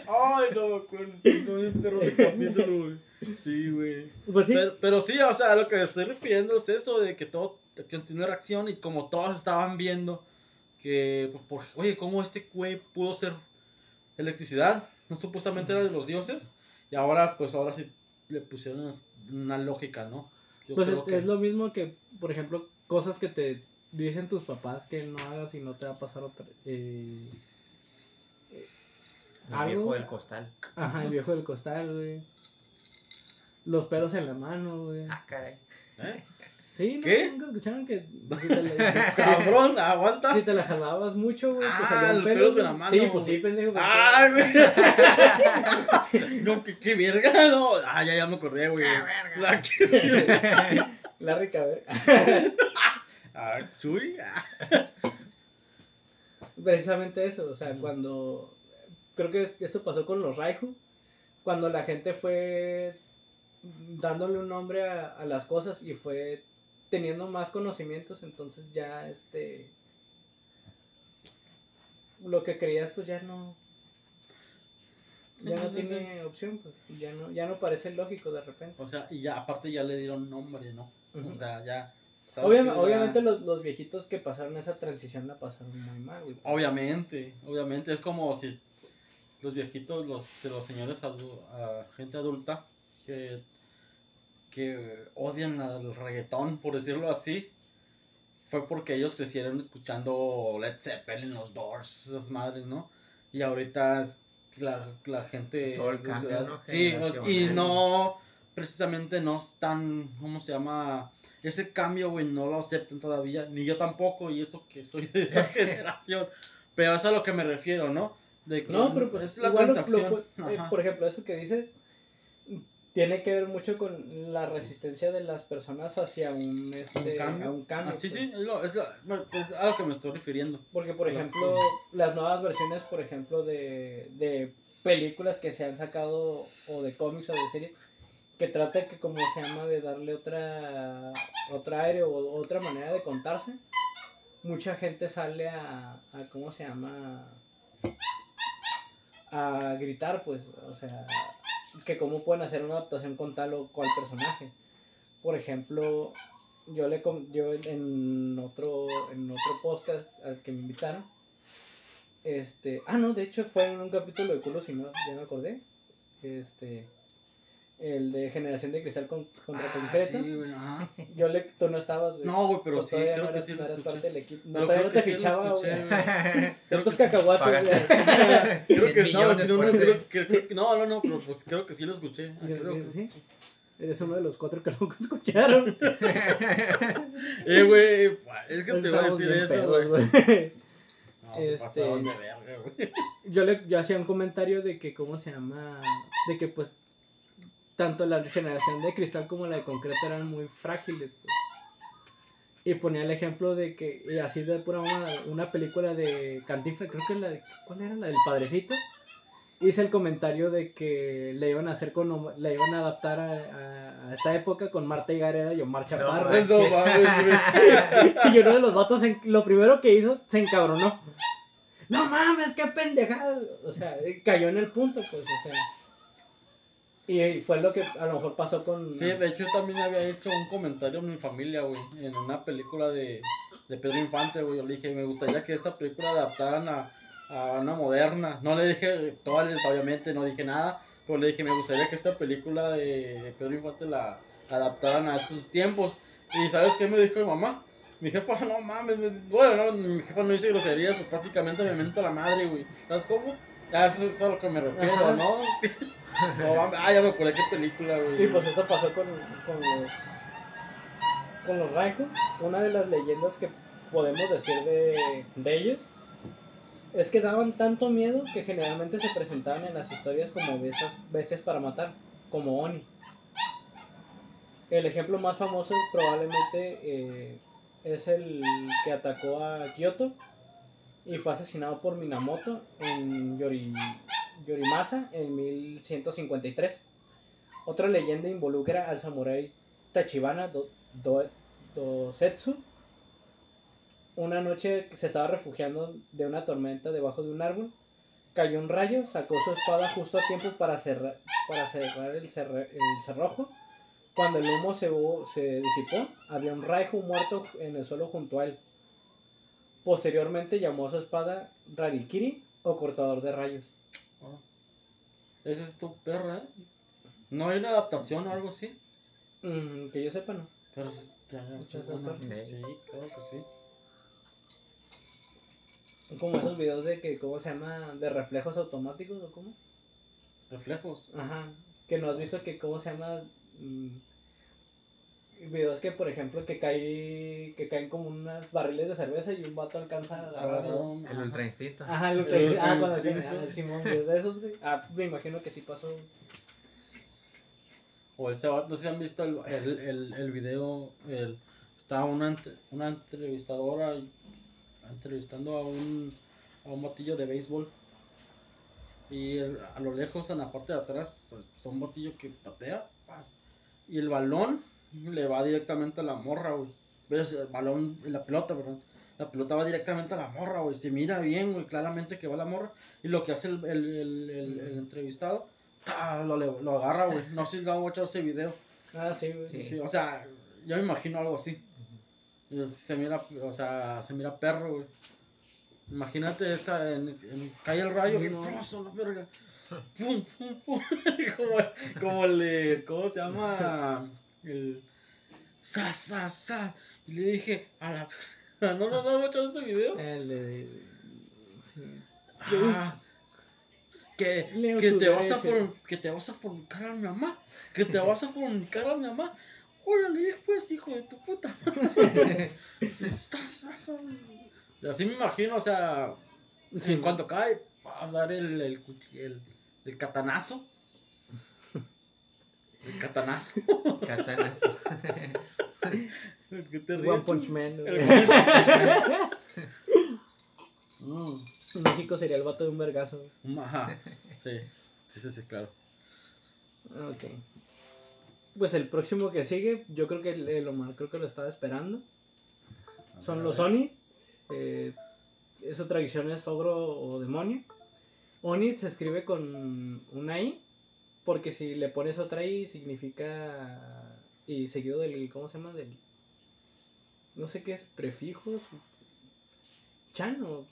Ay, no me acuerdo, estoy bien perro de capítulo, güey. Sí, güey. Pues sí, Pero, pero sí, o sea, lo que me estoy refiriendo es eso de que todo que tiene reacción y como todos estaban viendo que, pues, por- oye, ¿cómo este güey pudo ser electricidad? No supuestamente era de los dioses y ahora, pues, ahora sí le pusieron una, una lógica, ¿no? Yo pues creo es, que es lo mismo que, por ejemplo, cosas que te dicen tus papás que no hagas y no te va a pasar otra. Eh, El viejo del costal. Ajá, el viejo del costal, güey. Los pelos en la mano, güey. Ah, caray. ¿Eh? Sí, ¿no? ¿Qué? ¿Nunca escucharon que si te la, Cabrón, aguanta. si te la jalabas mucho, güey, te Ah, salían los pelos en la mano, Sí, pues sí, pendejo. ¡Ay, güey! no, qué, qué verga, no. Ah, ya, ya me acordé, güey. La que- Larry Caber. Ah, Chuy. Ah. Precisamente eso, o sea, cuando. Creo que esto pasó con los Raihu. Cuando la gente fue dándole un nombre a, a las cosas y fue teniendo más conocimientos, entonces ya este. Lo que creías, pues ya no. Ya no tiene opción, pues ya no, ya no parece lógico de repente. O sea, y ya, aparte ya le dieron nombre, ¿no? O sea, ya. ¿sabes Obviamente, obviamente los, los viejitos que pasaron esa transición la pasaron muy mal, güey. Obviamente, obviamente. Es como si los viejitos, los, los señores, adu- a gente adulta, que, que odian el reggaetón, por decirlo así, fue porque ellos crecieron escuchando Led Zeppelin, los Doors, esas madres, ¿no? Y ahorita es la, la gente... Todo el cambio, ¿no? Sí, y no, precisamente no están, ¿cómo se llama? Ese cambio, güey, no lo aceptan todavía, ni yo tampoco, y eso que soy de esa generación. Pero eso es a lo que me refiero, ¿no? De que No, pero pues, es la igual lo- transacción. lo- eh, por ejemplo, eso que dices tiene que ver mucho con la resistencia de las personas hacia un, este, un cambio. a un cambio. Ah, sí, pues. sí, es, lo, es, lo- es a lo que me estoy refiriendo. Porque, por Lo ejemplo, las nuevas versiones, por ejemplo, de, de películas que se han sacado o de cómics o de series, que trata que, como se llama, de darle otra, otra aire o otra manera de contarse, mucha gente sale a, a ¿cómo se llama? A gritar, pues, o sea, que cómo pueden hacer una adaptación con tal o cual personaje. Por ejemplo, yo le yo en otro en otro podcast al que me invitaron este ah no de hecho fue en un capítulo de culo si no ya me acordé este el de generación de cristal con, contra Ah, concreto sí, güey, ajá. yo le tú no estabas güey. No, güey, pero sí, creo no que sí no lo escuché. parte del equipo no Pero todavía no creo que te sí lo fichaba escuché, güey güey. Creo tantos que- cacahuates Págate. güey. Creo 100 que no, no, no, creo, que- que- no, no, no, pero pues creo que sí lo escuché. Ah, creo que sí. sí. eres uno de los cuatro que nunca escucharon Eh, güey, es que te voy a decir eso, güey. No, te Este- pasaron de verga, güey. yo le yo hacía un comentario de que cómo se llama de que pues tanto la generación de cristal como la de concreto eran muy frágiles pues. y ponía el ejemplo de que y así de pura mamada una película de Cantinflas creo que la de cuál era la del padrecito hice el comentario de que le iban a hacer con le iban a adaptar a, a- a esta época con Marta y Gareda y Omar Chaparro. No mames, y uno de los vatos, en- lo primero que hizo, se encabronó. No mames, qué pendejada. O sea, cayó en el punto, pues, o sea. Y fue lo que a lo mejor pasó con. Sí, de hecho también había hecho un comentario en mi familia, güey, en una película de, de Pedro Infante, güey. Le dije, me gustaría que esta película adaptaran a, a una moderna. No le dije, todas, obviamente, no dije nada, pero le dije, me gustaría que esta película de, de Pedro Infante la adaptaran a estos tiempos. Y ¿sabes qué me dijo mi mamá? Mi jefa, no mames, me- bueno, no, mi jefa no dice groserías, pero prácticamente me mento la madre, güey. ¿Sabes cómo? Ya, eso es a lo que me refiero, Ajá. ¿no? Es que- no mames, ah, ya me acordé qué película, güey. Y pues esto pasó con, con los. Con los Raijo. Una de las leyendas que podemos decir de, de ellos. Es que daban tanto miedo que generalmente se presentaban en las historias como bestias, bestias para matar. Como Oni. El ejemplo más famoso probablemente eh, es el que atacó a Kyoto y fue asesinado por Minamoto en Yori, Yorimasa en 1153. Otra leyenda involucra al samurái Tachibana Do, Do- Dosetsu. Una noche se estaba refugiando de una tormenta debajo de un árbol. Cayó un rayo, sacó su espada justo a tiempo para cerrar, para cerrar el, el cerrojo. Cuando el humo se, se disipó, había un raijo muerto en el suelo junto a él. Posteriormente llamó a su espada Rarikiri o cortador de rayos. Ah. Esa es tu perra, ¿eh? No hay una adaptación o algo así. Mm, que yo sepa, no. Pero es- ya. Sí, claro que sí. Como esos videos de que, ¿cómo se llama? De reflejos automáticos o cómo. Reflejos. Ajá. Que no has visto que, ¿cómo se llama? Mm, videos que, por ejemplo, que cae, que caen como unos barriles de cerveza y un vato alcanza a agarrarlo. Agarró- El ultra instinto. Ajá, el ultra instinto. Ah, cuando instinto. ah, Simón, videos de esos, güey. Ah, me imagino que sí pasó. O ese vato, no sé si han visto el, el, el, el video, el, está una, una entrevistadora entrevistando a un, a un batillo de béisbol. Y el- a lo lejos, en la parte de atrás, está un batillo que patea. Y el balón le va directamente a la morra, güey. ¿Ves? El balón, la pelota, perdón. La pelota va directamente a la morra, güey. Se mira bien, güey, claramente que va a la morra. Y lo que hace el, el, el, el- el entrevistado, ¡ta! lo, le- lo agarra, güey. No sé si lo han watchado ese video. Ah, sí, güey. Sí. Sí, o sea, yo me imagino algo así. Se mira, o sea, se mira perro, güey. Imagínate esa, en, en- cae el rayo, No. ¡pum! la verga. Pum, pum, pum. como, como el ¿cómo se llama? El, sa, sa, sa. Y le dije, a la, no, no, no, no, echado ese video. El de. Sí. Ah, que, que te vas a que te vas a fornicar a mi mamá. Que te vas a fornicar a mi mamá. Órale, pues, hijo de tu puta. Estás- O sea, así me imagino, o sea, Sí. en cuanto cae, vas a dar el, el, el, el catanazo. El catanazo. Katanazo. ¿Qué te ríes, One? Punch Man. El güey. One Punch Man. Mm. En México sería el vato de un vergazo. güey. Ajá. Sí, sí, sí, sí, claro. Ok. Pues el próximo que sigue, yo creo que el, el Omar creo que lo estaba esperando. Son los Oni. Eh, su tradición es ogro o demonio. Oni se escribe con una I. Porque si le pones otra I significa. Y seguido del. ¿Cómo se llama? Del. No sé qué es, prefijos. Chan o.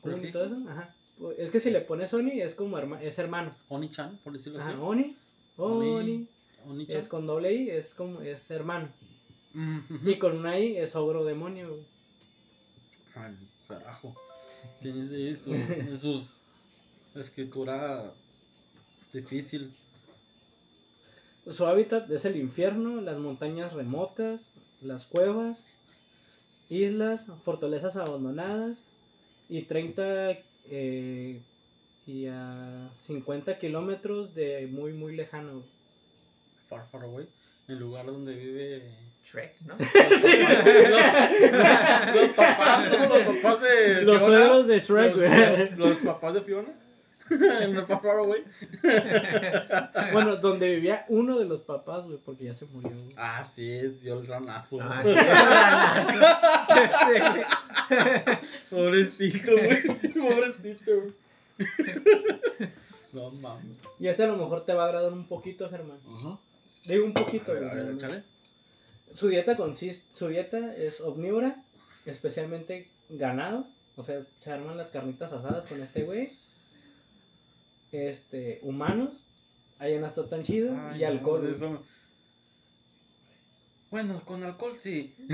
¿cómo y todo eso? Ajá. Es que si le pones Oni es como herma- es hermano. Oni-chan, por decirlo así. Ajá, Oni. Oni. Oni. Oni-chan. Es con doble I, es como es hermano. Mm, Y con una I es ogro demonio. güey. Al carajo. Tiene sí, su, es sus escritura difícil. Su hábitat es el infierno, las montañas remotas, las cuevas, islas, fortalezas abandonadas y 30 eh, y a 50 kilómetros de muy muy lejano. Far Far Away. El lugar donde vive. Shrek, ¿no? Los papás, ¿no? Los papás de. Los Fiona. suegros de Shrek, los papás de Fiona. En el Far Away. Bueno, donde vivía uno de los papás, güey, porque ya se murió. güey. Ah, sí, dio el ranazo. Ah, sí, el ranazo. Sí, güey. Pobrecito, güey. Pobrecito, güey. No mames. Y este a lo mejor te va a agradar un poquito, Germán. Ajá. Digo un A poquito, ver, güey, a ver, échale. Su dieta consiste, su dieta es omnívora, especialmente ganado. O sea, se arman las carnitas asadas con este güey. Este, humanos. Allá no está tan chido. Ay, y alcohol. eso- Bueno, con alcohol sí.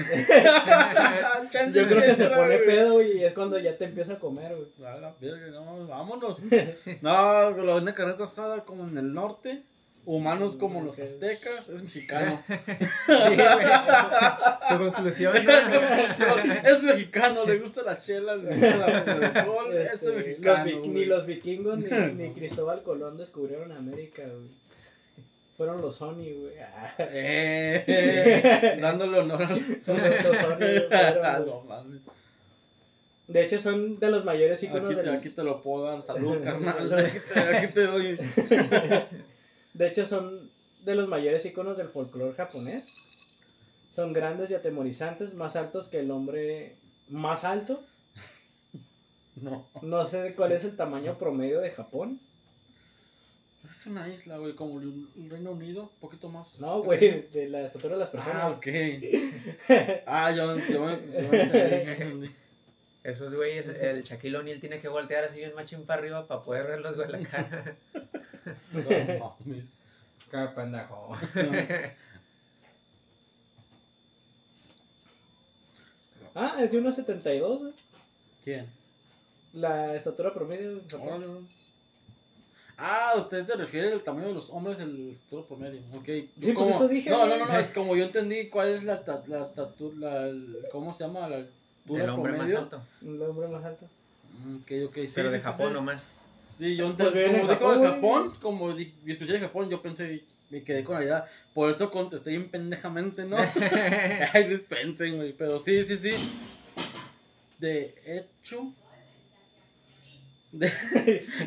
Yo creo que se pone pedo, güey, y es cuando ya te empieza a comer, güey. A la verga, no, vámonos. No, pero una carreta asada como en el norte, humanos como los aztecas, es mexicano. Sí, güey. Tu conclusión, ¿no? es mexicano, le gustan las chelas, le gusta la- el alcohol, Este, este, los mexicano. güey. ni los vikingos ni, ni Cristóbal Colón descubrieron América, güey. Fueron los Sony, güey. Ah, Eh, eh, dándole honor al. los, los Sony, güey, fueron, no mames. De hecho, son de los mayores íconos Aquí te, del- aquí te lo puedo dar. Salud, carnal. Aquí te, aquí te doy. De hecho, son de los mayores iconos del folclore japonés. Son grandes y atemorizantes, más altos que el hombre más alto. No. No sé cuál es el tamaño promedio de Japón. Pues es una isla, güey, como el Reino Unido, un poquito más. No, güey, de la estatura de las personas. Ah, ok. Ah, yo, yo, yo entendí. Esos güeyes, el Shaquille O'Neal tiene que voltear así bien machín para arriba para poder verlos, güey, la cara. No mames. Qué pendejo. Ah, es de 1.72, güey. ¿Quién? La estatura promedio. en Japón. Ah, usted te refiere al tamaño de los hombres del estatura promedio. Ok. Yo pues eso dije, No, no, no, no, es como yo entendí cuál es la, la estatura, la, el- ¿cómo se llama? La altura El hombre promedio. más alto. El hombre más alto. Mm, Ok, ok, sí. pero sí, de sí, Japón sí. nomás. Sí, yo Pues como dijo Japón, de. Japón, como di- escuché de Japón, yo pensé y me quedé con la idea. Por eso contesté bien pendejamente, ¿no? Ay, dispensen, güey. Pero sí, sí, sí. De hecho. De,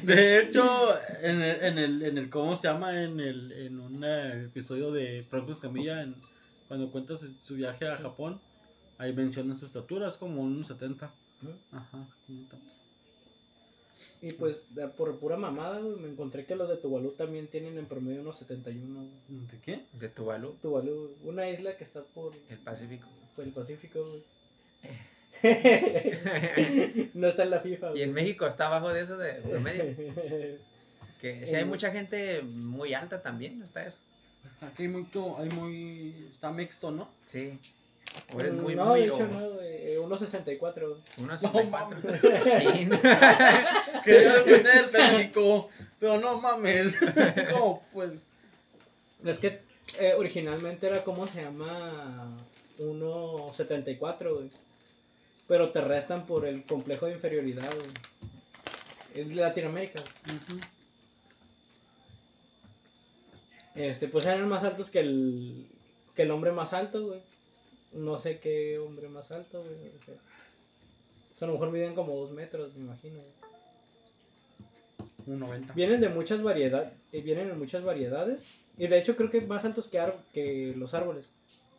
de hecho, en el, en el, en el, ¿cómo se llama? En el, en un eh, episodio de Franco Escamilla, en, cuando cuenta su, su viaje a Japón, ahí mencionan su estatura, es como unos 70. Ujú. Ajá, como tanto. Y pues de- por pura mamada, güey, me encontré que los de Tuvalu también tienen en promedio unos 71. güey. ¿De qué? De Tuvalu, Tuvalu, una isla que está por, el Pacífico. por el Pacífico, güey. no está en la FIFA, Y güey. en México está abajo de eso de promedio. Que sí hay En- mucha gente muy alta también, ¿no está eso? Aquí hay mucho, hay muy, está mixto, ¿no? Sí. O eres muy, no, muy de o hecho no, güey. eh, Unos 64. unos No 64. mames. Chin. Quería defenderte, pero no mames. ¿Cómo pues? Es que eh, originalmente era como se llama 1.74, güey. Pero te restan por el complejo de inferioridad, güey. Es Latinoamérica. Este, pues eran más altos que el que el hombre más alto, güey. No sé qué hombre más alto, güey. o sea. O sea, a lo mejor miden como dos metros, me imagino. Un 90. Vienen de muchas variedades, vienen en muchas variedades y de hecho creo que más altos que, que los árboles.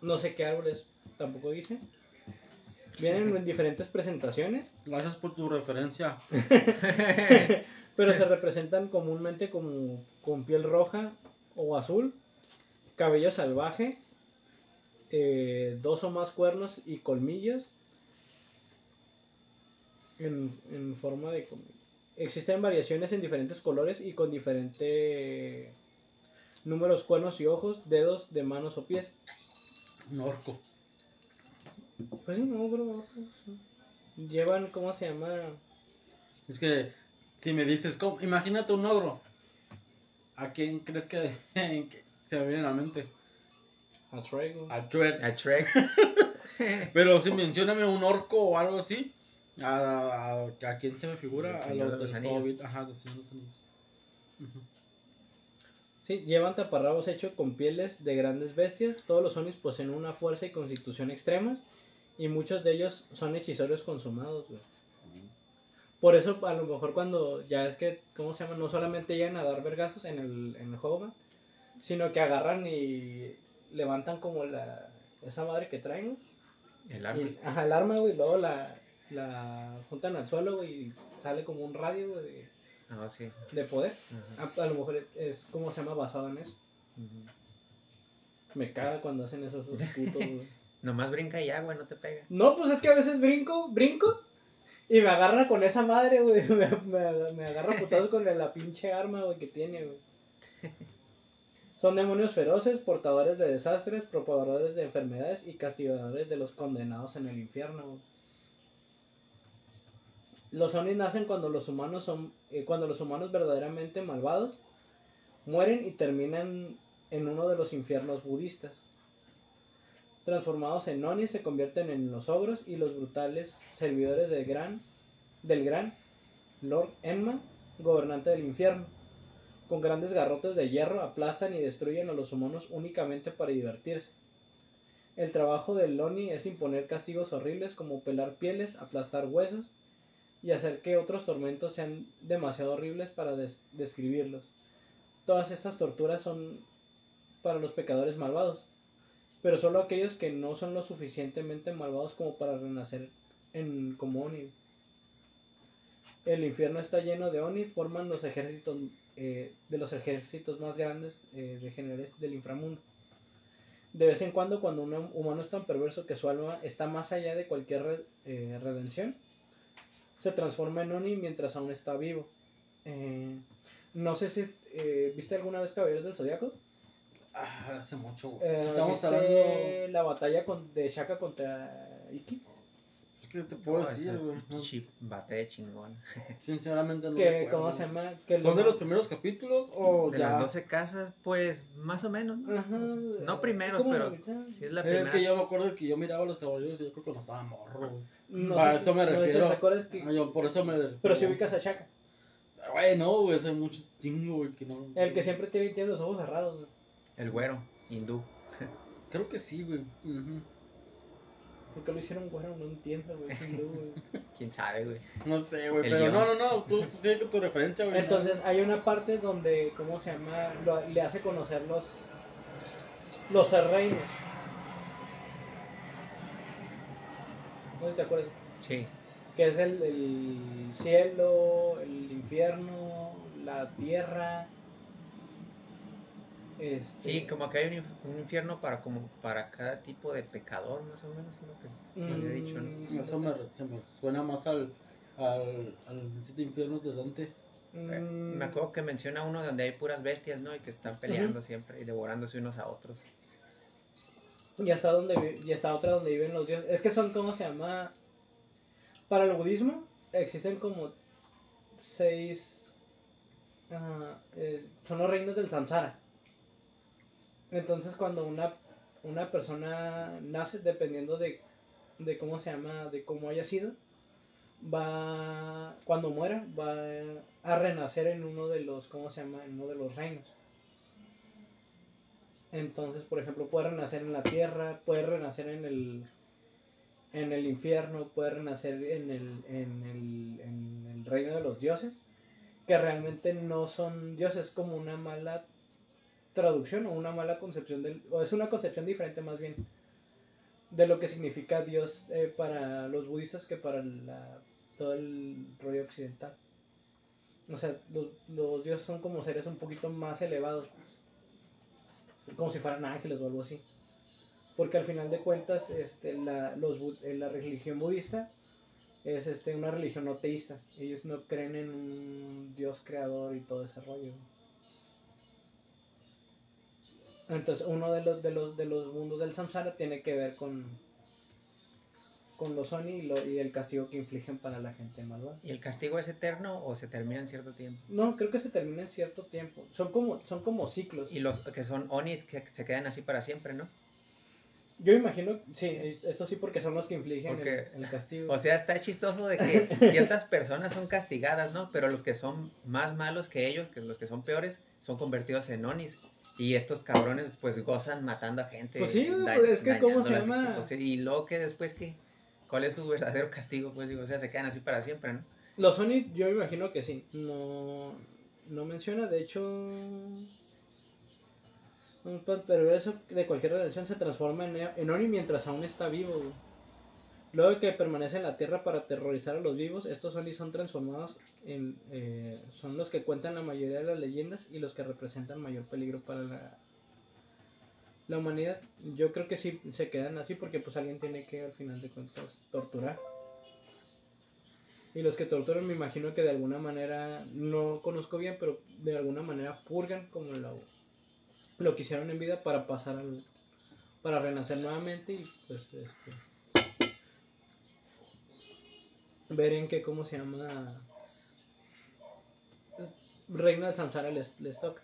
No sé qué árboles, tampoco dicen. Vienen en diferentes presentaciones, Gracias por tu referencia. pero se representan comúnmente como con piel roja o azul, cabello salvaje, eh, dos o más cuernos y colmillos en, en forma de colmillo. Existen variaciones en diferentes colores y con diferentes números, cuernos y ojos, dedos de manos o pies. Un orco. Pues no, bro. Llevan, ¿cómo se llama? Es que si me dices, ¿cómo? imagínate un ogro. ¿A quién crees que, que se me viene a la mente? A Trego. A Shrek. Pero si mencióname un orco o algo así, ¿a, a, a quién se me figura? A los de los del Anillos. Hobbit. Ajá, los Señor de los Anillos. Sí, llevan taparrabos hechos con pieles de grandes bestias. Todos los Onis poseen una fuerza y constitución extremas. Y muchos de ellos son hechizorios consumados, güey. Por eso, a lo mejor cuando ya es que, ¿cómo se llama? No solamente llegan a dar vergazos en el, en el juego, sino que agarran y levantan como la esa madre que traen, El arma. Y, ajá, el arma, güey, luego la, la juntan al suelo, güey, y sale como un radio, güey, de, Ah, sí. de poder. A, a lo mejor es como se llama basado en eso. Me caga cuando hacen esos, esos putos, güey. Nomás brinca y agua, no te pega. No, pues es que a veces brinco, brinco. Y me agarra con esa madre, güey. Me, me, me agarra putazos con la pinche arma, güey, que tiene, güey. Son demonios feroces, portadores de desastres, propagadores de enfermedades y castigadores de los condenados en el infierno. Los Onis nacen cuando los humanos son. eh, cuando los humanos verdaderamente malvados mueren y terminan en uno de los infiernos budistas. Transformados en Onis se convierten en los ogros y los brutales servidores del gran, del gran Lord Enma, gobernante del infierno. Con grandes garrotes de hierro aplastan y destruyen a los humanos únicamente para divertirse. El trabajo del Oni es imponer castigos horribles como pelar pieles, aplastar huesos y hacer que otros tormentos sean demasiado horribles para des- describirlos. Todas estas torturas son para los pecadores malvados, pero solo aquellos que no son lo suficientemente malvados como para renacer en, como Oni. El infierno está lleno de Oni, forman los ejércitos eh, de los ejércitos más grandes eh, de generales del inframundo. De vez en cuando, cuando un humano es tan perverso que su alma está más allá de cualquier re- eh, redención, se transforma en Oni mientras aún está vivo. No sé si viste alguna vez Caballeros del Zodiaco. Ah, hace mucho, güey. Si estamos ¿viste hablando. la batalla con, de Shaka contra Iki. ¿Qué te puedo No, decir, güey? No, pinche batalla chingón. Sinceramente no recuerdo, ¿Cómo se llama? ¿Son lo- de los primeros capítulos o De ya? las 12 casas, pues más o menos. ¿no? Ajá. No primeros, ¿Cómo pero? Sí es la es primera. que yo me acuerdo que yo miraba a los caballeros y yo creo que cuando estaba morro. No Para si- eso me no si refiero. ¿Te acuerdas que.? Ah, yo por eso me. Pero si ubicas a Shaka. Güey, no, güey, hace mucho chingo, güey, que no. El que siempre tiene, tiene los ojos cerrados, güey. El güero, hindú. Creo que sí, güey. Ujú. ¿Por qué lo hicieron güero? No entiendo, güey. es hindú, güey. Quién sabe, güey. No sé, güey, El pero guion. no, no, no, tú, tú sigue con tu referencia, güey. Entonces hay una parte donde, ¿cómo se llama? Lo- le hace conocer los. Los reinos. No sé si te acuerdas. Sí. Que es el, el cielo, el infierno, la tierra. Este, Sí, como que hay un, inf- un infierno para como para cada tipo de pecador, más o menos, lo que me había dicho, ¿no? mm, Eso me, se me suena más al. al. al siete infiernos de Dante. Eh, mm, Me acuerdo que menciona uno donde hay puras bestias, ¿no? Y que están peleando siempre y devorándose unos a otros. Y hasta donde y hasta otra donde viven los dioses. Es que son como se llama. Para el budismo existen como seis. eh, son los reinos del samsara. Entonces cuando una, una persona nace, dependiendo de, de cómo se llama, de cómo haya sido, va. Cuando muera, va a renacer en uno de los. ¿Cómo se llama? En uno de los reinos. Entonces, por ejemplo, puede renacer en la tierra, puede renacer en el en el infierno, puede renacer en el, en el, en el reino de los dioses, que realmente no son dioses, como una mala traducción o una mala concepción del, o es una concepción diferente más bien de lo que significa Dios eh, para los budistas que para la, todo el rollo occidental. O sea, los, los dioses son como seres un poquito más elevados, como si fueran ángeles o algo así. Porque al final de cuentas, este, la, los, eh, la religión budista es este, una religión no teísta. Ellos no creen en un Dios creador y todo ese rollo. Entonces, uno de los, de los, de los mundos del samsara tiene que ver con, con los Oni y, lo- y el castigo que infligen para la gente malvada. ¿Y el castigo es eterno o se termina en cierto tiempo? No, creo que se termina en cierto tiempo. Son como, son como ciclos. Y los que son onis que se quedan así para siempre, ¿no? Yo imagino, sí, esto sí porque son los que infligen Porque- el, el castigo. O sea, está chistoso de que ciertas personas son castigadas, ¿no? Pero los que son más malos que ellos, que los que son peores, son convertidos en onis. Y estos cabrones pues gozan matando a gente. Pues sí, pues, es que ¿cómo se llama? pues, y luego que después qué, ¿cuál es su verdadero castigo? Pues digo, o sea, se quedan así para siempre, ¿no? Los Oni, yo imagino que sí. No, no menciona, de hecho. Un pan perverso de cualquier redención se transforma en, Oni mientras aún está vivo. güey. Luego que permanece en la tierra para aterrorizar a los vivos, estos Oni son transformados en. eh, son los que cuentan la mayoría de las leyendas y los que representan mayor peligro para la. La humanidad, yo creo que sí se quedan así porque pues alguien tiene que al final de cuentas torturar. Y los que torturan me imagino que de alguna manera, no conozco bien, pero de alguna manera purgan como lo, lo que hicieron en vida para pasar al... para renacer nuevamente y pues este... Ver en qué, ¿cómo se llama? Reino del Samsara les, les toca.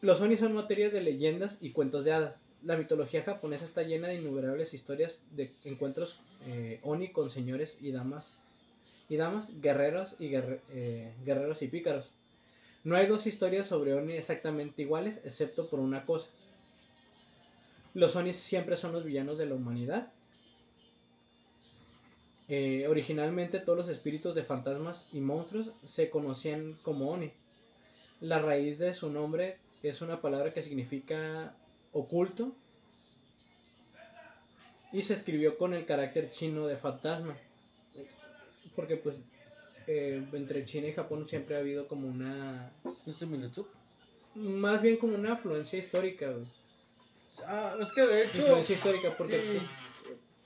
Los Oni son materia de leyendas y cuentos de hadas. La mitología japonesa está llena de innumerables historias de encuentros eh, Oni con señores y damas, y damas, guerreros y guerre- eh, guerreros y pícaros. No hay dos historias sobre Oni exactamente iguales, excepto por una cosa. Los Oni siempre son los villanos de la humanidad. Eh, originalmente todos los espíritus de fantasmas y monstruos se conocían como Oni. La raíz de su nombre es una palabra que significa oculto y se escribió con el carácter chino de fantasma. Porque pues eh, entre China y Japón siempre ha habido como una... ¿Es similitud? Más bien como una afluencia histórica, güey. Ah, es que de hecho. Influencia histórica porque sí.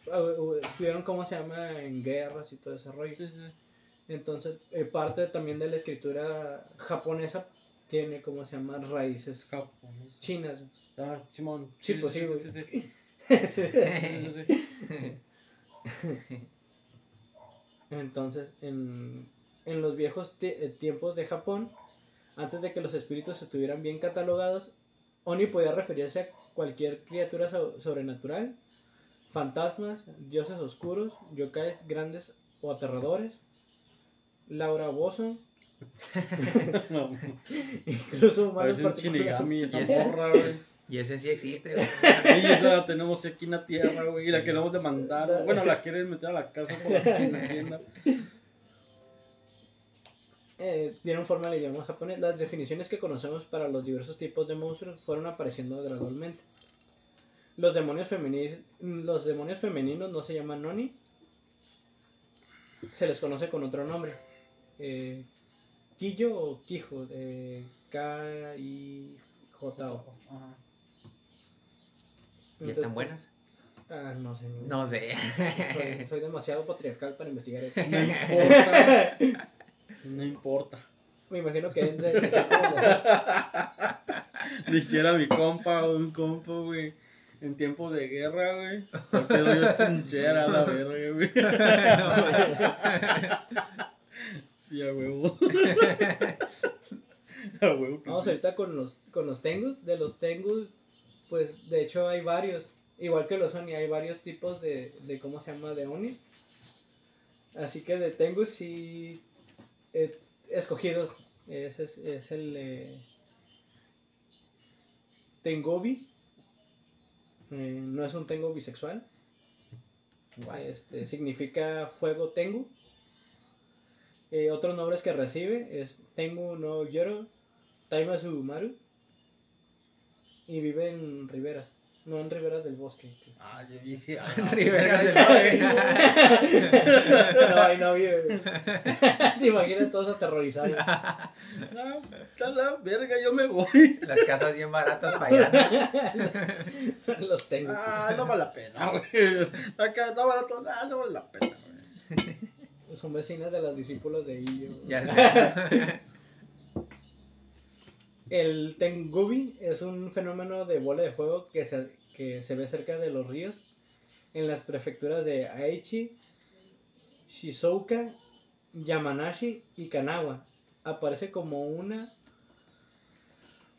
pues, ah, estuvieron como se llama en guerras y todo ese rollo. Sí, sí. Entonces, eh, parte también de la escritura japonesa tiene como se llama raíces Japonés. chinas. Ah, Simón. Sí, pues sí, güey. sí, sí. Sí, sí, sí. Entonces, en, en los viejos eh, tiempos de Japón, antes de que los espíritus estuvieran bien catalogados, Oni podía referirse a cualquier criatura so- sobrenatural, fantasmas, dioses oscuros, yokai grandes o aterradores, Laura Boson, No, incluso humanos particulares. Y ese- sí existe, güey. Sí, esa la tenemos aquí en la tierra, güey. Y la queremos demandar. güey. Bueno, la quieren meter a la cárcel por asesina, hacienda. eh, dieron forma al idioma japonés. Las definiciones que conocemos para los diversos tipos de monstruos fueron apareciendo gradualmente. Los demonios, femeni- los demonios femeninos no se llaman noni. Se les conoce con otro nombre. Eh, Kiyo o Kijo. Eh, K-I-J-O. ¿Y están buenas? Ah, no sé. No, No sé. Soy, soy demasiado patriarcal para investigar eso. No importa. No importa. Me imagino que deben de- de ser como Dijera mi compa, un compa, güey. En tiempos de guerra, güey. Porque yo trinchera a la verga, güey. Sí, a huevo. A huevo que Vamos sí. ahorita con los, con los tengus. De los tengus, pues de hecho hay varios. Igual que los oni, hay varios tipos de, de ¿cómo se llama? De oni. Así que de tengus sí eh, escogidos. Ese es, es el eh, tengobi. Eh, no es un tengo bisexual. Este, significa fuego tengu. Eh, otros nombres que recibe es Tengu no Yoro, Taimasu Maru. Y vive en riberas, no en riberas del bosque. Ah, yo dije. ah, Riberas del No, ahí no vive. Te imaginas todos aterrorizados. Ah, está la verga, yo me voy. Las casas bien baratas para allá. Los tengo. Ah, no vale la pena, güey. Acá está barato. Ah, no vale la pena, güey. Son vecinas de los discípulos de Illo. Ya sé. El Tengubi es un fenómeno de bola de fuego que se, que se ve cerca de los ríos en las prefecturas de Aichi, Shizuoka, Yamanashi y Kanagawa. Aparece como una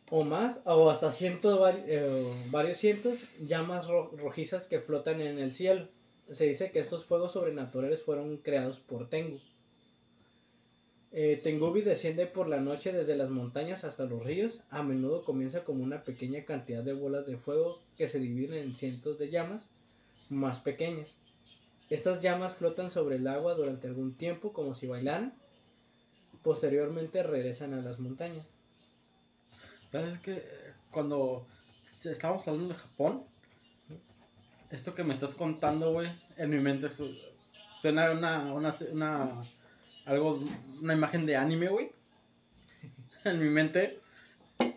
o más o hasta cientos, eh, varios cientos llamas ro- rojizas que flotan en el cielo. Se dice que estos fuegos sobrenaturales fueron creados por Tengu. Eh, Tengubi desciende por la noche desde las montañas hasta los ríos. A menudo comienza como una pequeña cantidad de bolas de fuego que se dividen en cientos de llamas más pequeñas. Estas llamas flotan sobre el agua durante algún tiempo como si bailaran. Posteriormente regresan a las montañas. ¿Sabes qué? Cuando estábamos hablando de Japón, esto que me estás contando, güey, en mi mente su- suena una, una, una, algo, una imagen de anime, güey. En mi mente.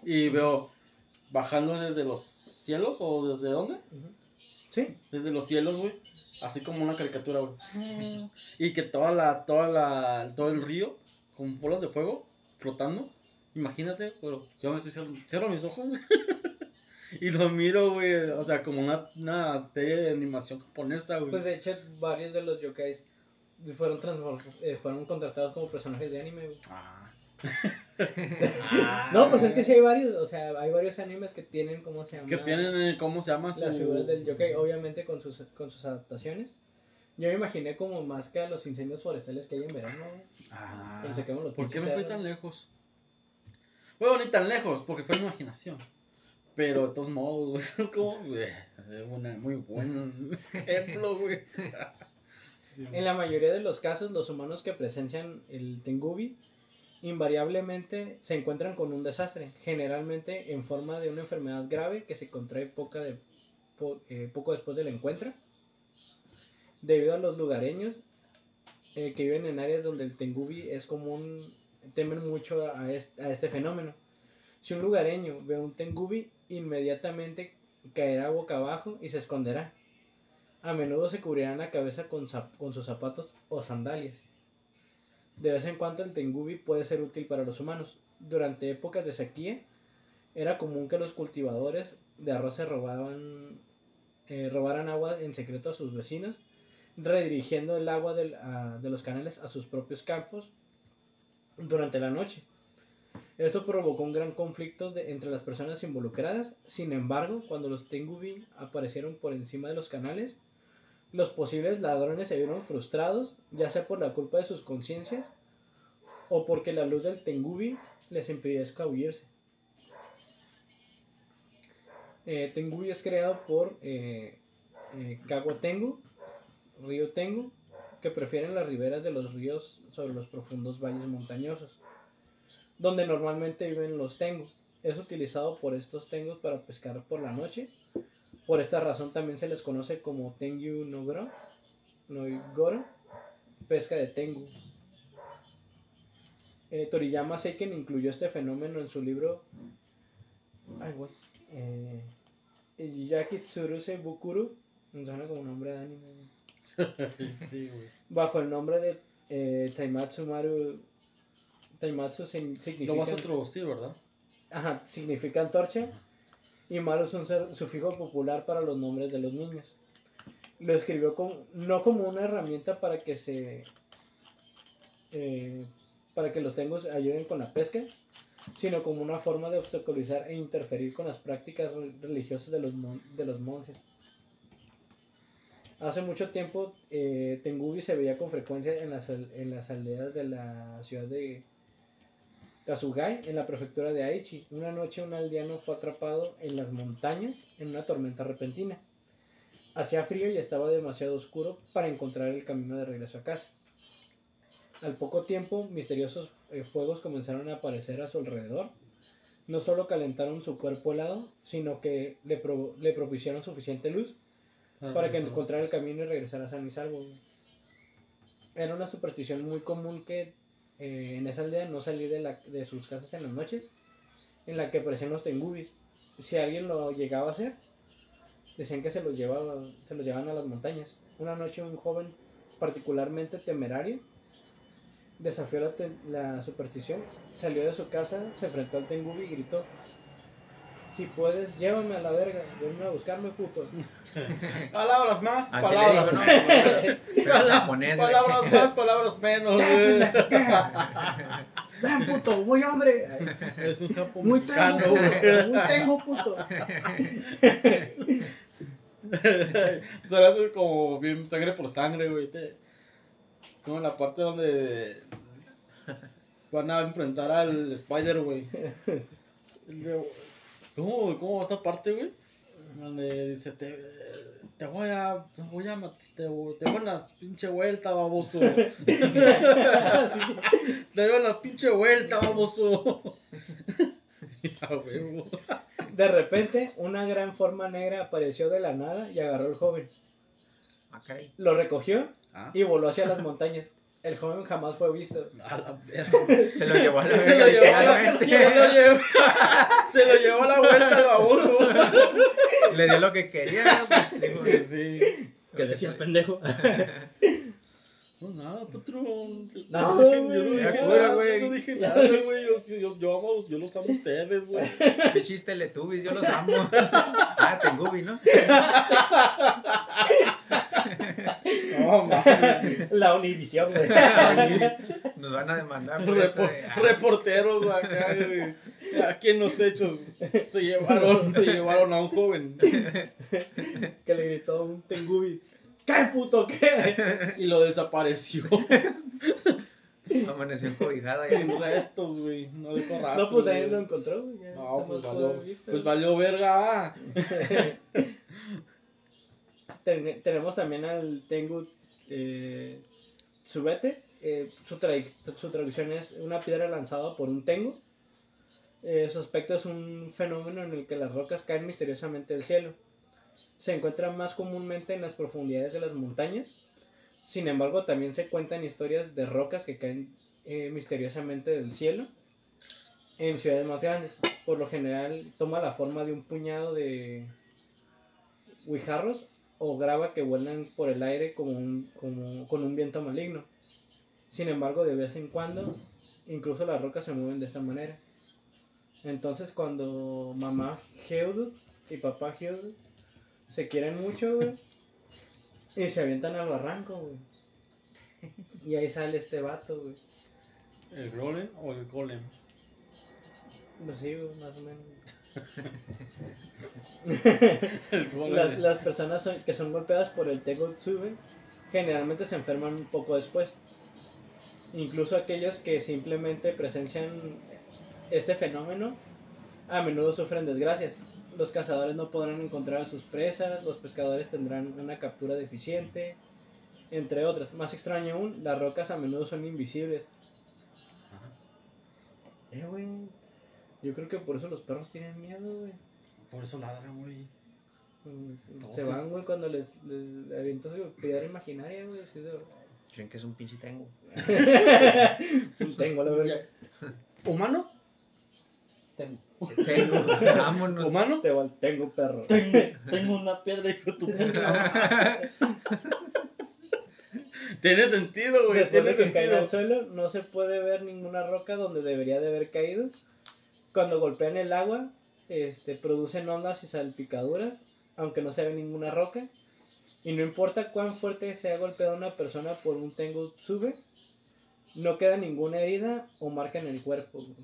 Y veo bajando desde los cielos o desde dónde? Sí, Desde los cielos, güey. Así como una caricatura, güey. Y que toda la, toda la, todo el río con bolas de fuego flotando. Imagínate, pero yo me estoy cerrando, cierro mis ojos y lo miro, güey. O sea, como una, una serie de animación japonesa, güey. pues de hecho varios de los yokais fueron, eh, fueron contratados como personajes de anime. güey. ah. No, pues es que sí hay varios, o sea, hay varios animes que tienen, ¿cómo se llama? Que tienen, eh, ¿cómo se llama? Su... las figuras del yokai, obviamente con sus, con sus adaptaciones. Yo me imaginé como más que a los incendios forestales que hay en verano, güey. Ah, los ¿Por qué me fui cerros. tan lejos? Bueno, ni tan lejos, porque fue imaginación. Pero de todos modos, güey, es como güey, una muy buen ejemplo, güey. Sí, En la mayoría de los casos, los humanos que presencian el Tengubi invariablemente se encuentran con un desastre, generalmente en forma de una enfermedad grave que se contrae poca de- po- eh, poco después del encuentro. Debido a los lugareños eh, que viven en áreas donde el Tengubi es común, temen mucho a este, a este fenómeno. Si un lugareño ve un Tengubi, inmediatamente caerá boca abajo y se esconderá. A menudo se cubrirán la cabeza con, con sus zapatos o sandalias. De vez en cuando el tengubi puede ser útil para los humanos. Durante épocas de sequía era común que los cultivadores de arroz se robaban eh, robaran agua en secreto a sus vecinos, redirigiendo el agua del- de los canales a sus propios campos durante la noche. Esto provocó un gran conflicto entre las personas involucradas. Sin embargo, cuando los Tengubi aparecieron por encima de los canales, los posibles ladrones se vieron frustrados, ya sea por la culpa de sus conciencias o porque la luz del Tengubi les impedía escabullirse. Eh, Tengubi es creado por eh, eh, Tengu, Río Tengu, que prefieren las riberas de los ríos sobre los profundos valles montañosos, donde normalmente viven los Tengu. Es utilizado por estos Tengus para pescar por la noche. Por esta razón también se les conoce como Tengu Nogoro, Noigoro, pesca de Tengu. Eh, Toriyama Seiken incluyó este fenómeno en su libro. Ay, güey. Eh, Bukuru. Me suena como nombre de anime. sí, güey. Bajo el nombre de eh, Taimatsu Maru. Taimatsu significa. Lo vas a traducir, ¿verdad? Ajá, significa antorcha. Y Maru es un sufijo popular para los nombres de los niños. Lo escribió como, no como una herramienta para que se. eh, para que los tengos ayuden con la pesca, sino como una forma de obstaculizar e interferir con las prácticas re- religiosas de los, mon- de los monjes. Hace mucho tiempo, eh, Tengubi se veía con frecuencia en las, en las aldeas de la ciudad de Kasugai, en la prefectura de Aichi. Una noche un aldeano fue atrapado en las montañas en una tormenta repentina. Hacía frío y estaba demasiado oscuro para encontrar el camino de regreso a casa. Al poco tiempo, misteriosos eh, fuegos comenzaron a aparecer a su alrededor. No solo calentaron su cuerpo helado, sino que le, pro- le propiciaron suficiente luz para que encontrara el camino y regresara sano y salvo. Era una superstición muy común que eh, en esa aldea no salir de, la- de sus casas en las noches, en la que aparecían los tengubis. Si alguien lo llegaba a hacer, decían que se los, se los llevaban a las montañas. Una noche un joven particularmente temerario desafió la, la superstición, salió de su casa, se enfrentó al tengubi y gritó, si puedes, llévame a la verga, ven a buscarme, puto. Palabras más, Así palabras menos. japonés, güey. Palabras más, palabras menos, güey. Ven, puto, muy hombre. Es un japo Muy mexicano, tengo, güey. muy tengo, puto. Se hace como bien sangre por sangre, güey. Como en la parte donde van a enfrentar al Spider, güey. ¿Cómo, ¿Cómo va esa parte, güey? Donde dice, te, te voy a, te voy a, te, voy- te voy a la pinche vuelta, baboso. te doy la pinche vuelta, baboso. A. De repente, una gran forma negra apareció de la nada y agarró al joven. Ah, caray. Lo recogió Ah, y voló hacia las montañas. El joven jamás fue visto. a la verga. Se lo llevó a la Se lo llevó a la, se lo llevó, se lo llevó a la vuelta al baboso. Le dio lo que quería, pues dijo, Sí. ¿Qué decías, pendejo? No, nada, patrón. No, yo no dije, yo no güey. dije Cura, nada, güey. yo no dije nada, güey. Yo, yo, yo, amo, yo los amo a ustedes, güey. Pichis Teletubbies, yo los amo. Ah, Tengubi, ¿no? No, mames. La Univisión, güey. Nos van a demandar por Repo- eso. de- ah, reporteros güey, acá, güey. Aquí en los hechos se llevaron, se llevaron a un joven Que le gritó un tengubi. ¿Qué puto qué? y lo desapareció Amaneció encobijado allá. sin restos, güey. No dejó rastro. No, pues nadie lo encontró, güey. No, pues valió, pues valió verga. Ten- tenemos también al Tengu eh, Tsubete. eh, su, tra- traducción es una piedra lanzada por un Tengu. Eh, su aspecto es un fenómeno en el que las rocas caen misteriosamente del cielo. Se encuentra más comúnmente en las profundidades de las montañas. Sin embargo, también se cuentan historias de rocas que caen eh, misteriosamente del cielo en ciudades más grandes. Por lo general, toma la forma de un puñado de guijarros o grava que vuelan por el aire como un, como, con un viento maligno. Sin embargo, de vez en cuando, incluso las rocas se mueven de esta manera. Entonces, cuando mamá Geodu y papá Geodu se quieren mucho, güey. Y se avientan al barranco, güey. Y ahí sale este vato, güey. ¿El golem o el golem? Pues sí, güey, más o menos. Las, las personas son- que son golpeadas por el Tegotsube generalmente se enferman un poco después. Incluso aquellos que simplemente presencian este fenómeno a menudo sufren desgracias. Los cazadores no podrán encontrar a sus presas, los pescadores tendrán una captura deficiente, entre otras. Más extraño aún, las rocas a menudo son invisibles. Eh, güey. Yo creo que por eso los perros tienen miedo, güey. Por eso ladran, güey. Mm, Todo Se te- van, güey, cuando les, les avientas piedra imaginaria, güey. Sí, de verdad. Creen que es un pinche tengo. Tengo la verga. ¿Humano? Tengo. Tengo, vámonos. ¿Humano? Te val- tengo perro. Tengo, tengo una piedra, hijo de tu puta madre. Tiene sentido, güey. Después Tiene de que sentido. al suelo, no se puede ver ninguna roca donde debería de haber caído. Cuando golpean el agua, este, producen ondas y salpicaduras, aunque no se ve ninguna roca. Y no importa cuán fuerte sea golpeada una persona por un Tengu Tsube, no queda ninguna herida o marca en el cuerpo. güey.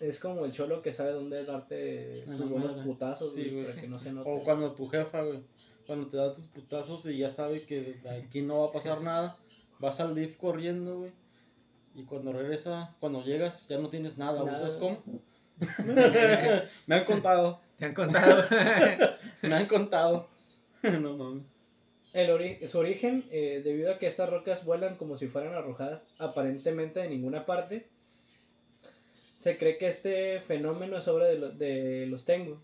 Es como el cholo que sabe dónde darte tus buenos putazos, Sí, güey, para que no se note. O cuando tu jefa, güey, cuando te da tus putazos y ya sabe que aquí no va a pasar nada, vas al DIF corriendo, güey. Y cuando regresas, cuando llegas, ya no tienes nada. Nada. ¿Sabes cómo? Me han contado, ¿Te han contado? me han contado. no mames. El ori- su origen, eh, debido a que estas rocas vuelan como si fueran arrojadas aparentemente de ninguna parte, se cree que este fenómeno es obra de, lo- de los Tengu.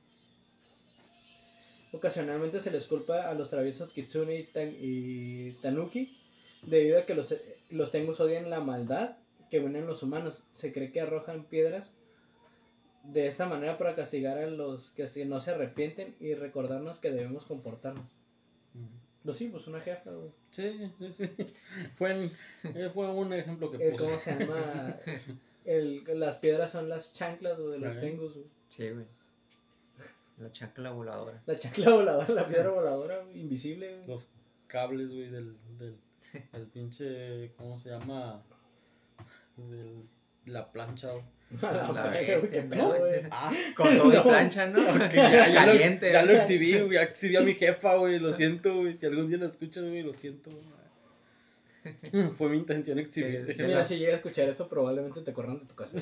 Ocasionalmente se les culpa a los traviesos Kitsune y, tan- y Tanuki, debido a que los, los Tengus odian la maldad que ven en los humanos. Se cree que arrojan piedras de esta manera para castigar a los que no se arrepienten y recordarnos que debemos comportarnos. Pues sí, pues una jefa, güey. Sí, sí, sí. Fue, en- eh, fue un ejemplo que puse. ¿Cómo se llama? El, las piedras son las chanclas de los Ajá. tengus. güey. Sí, güey. La chancla voladora. La chancla voladora, la piedra voladora, güey, invisible. güey. Los cables, güey, del, del, del pinche, ¿cómo se llama? Del, la plancha, güey. Ah, Con todo y No. plancha, ¿no? ya, ya Caliente. Lo, ya lo exhibí, güey, ya exhibí a mi jefa, güey, lo siento, güey, si algún día la escuchas, güey, lo siento, güey. Fue mi intención exhibirte, Que- Mira, jefa. si llega a escuchar eso, probablemente te corran de tu casa.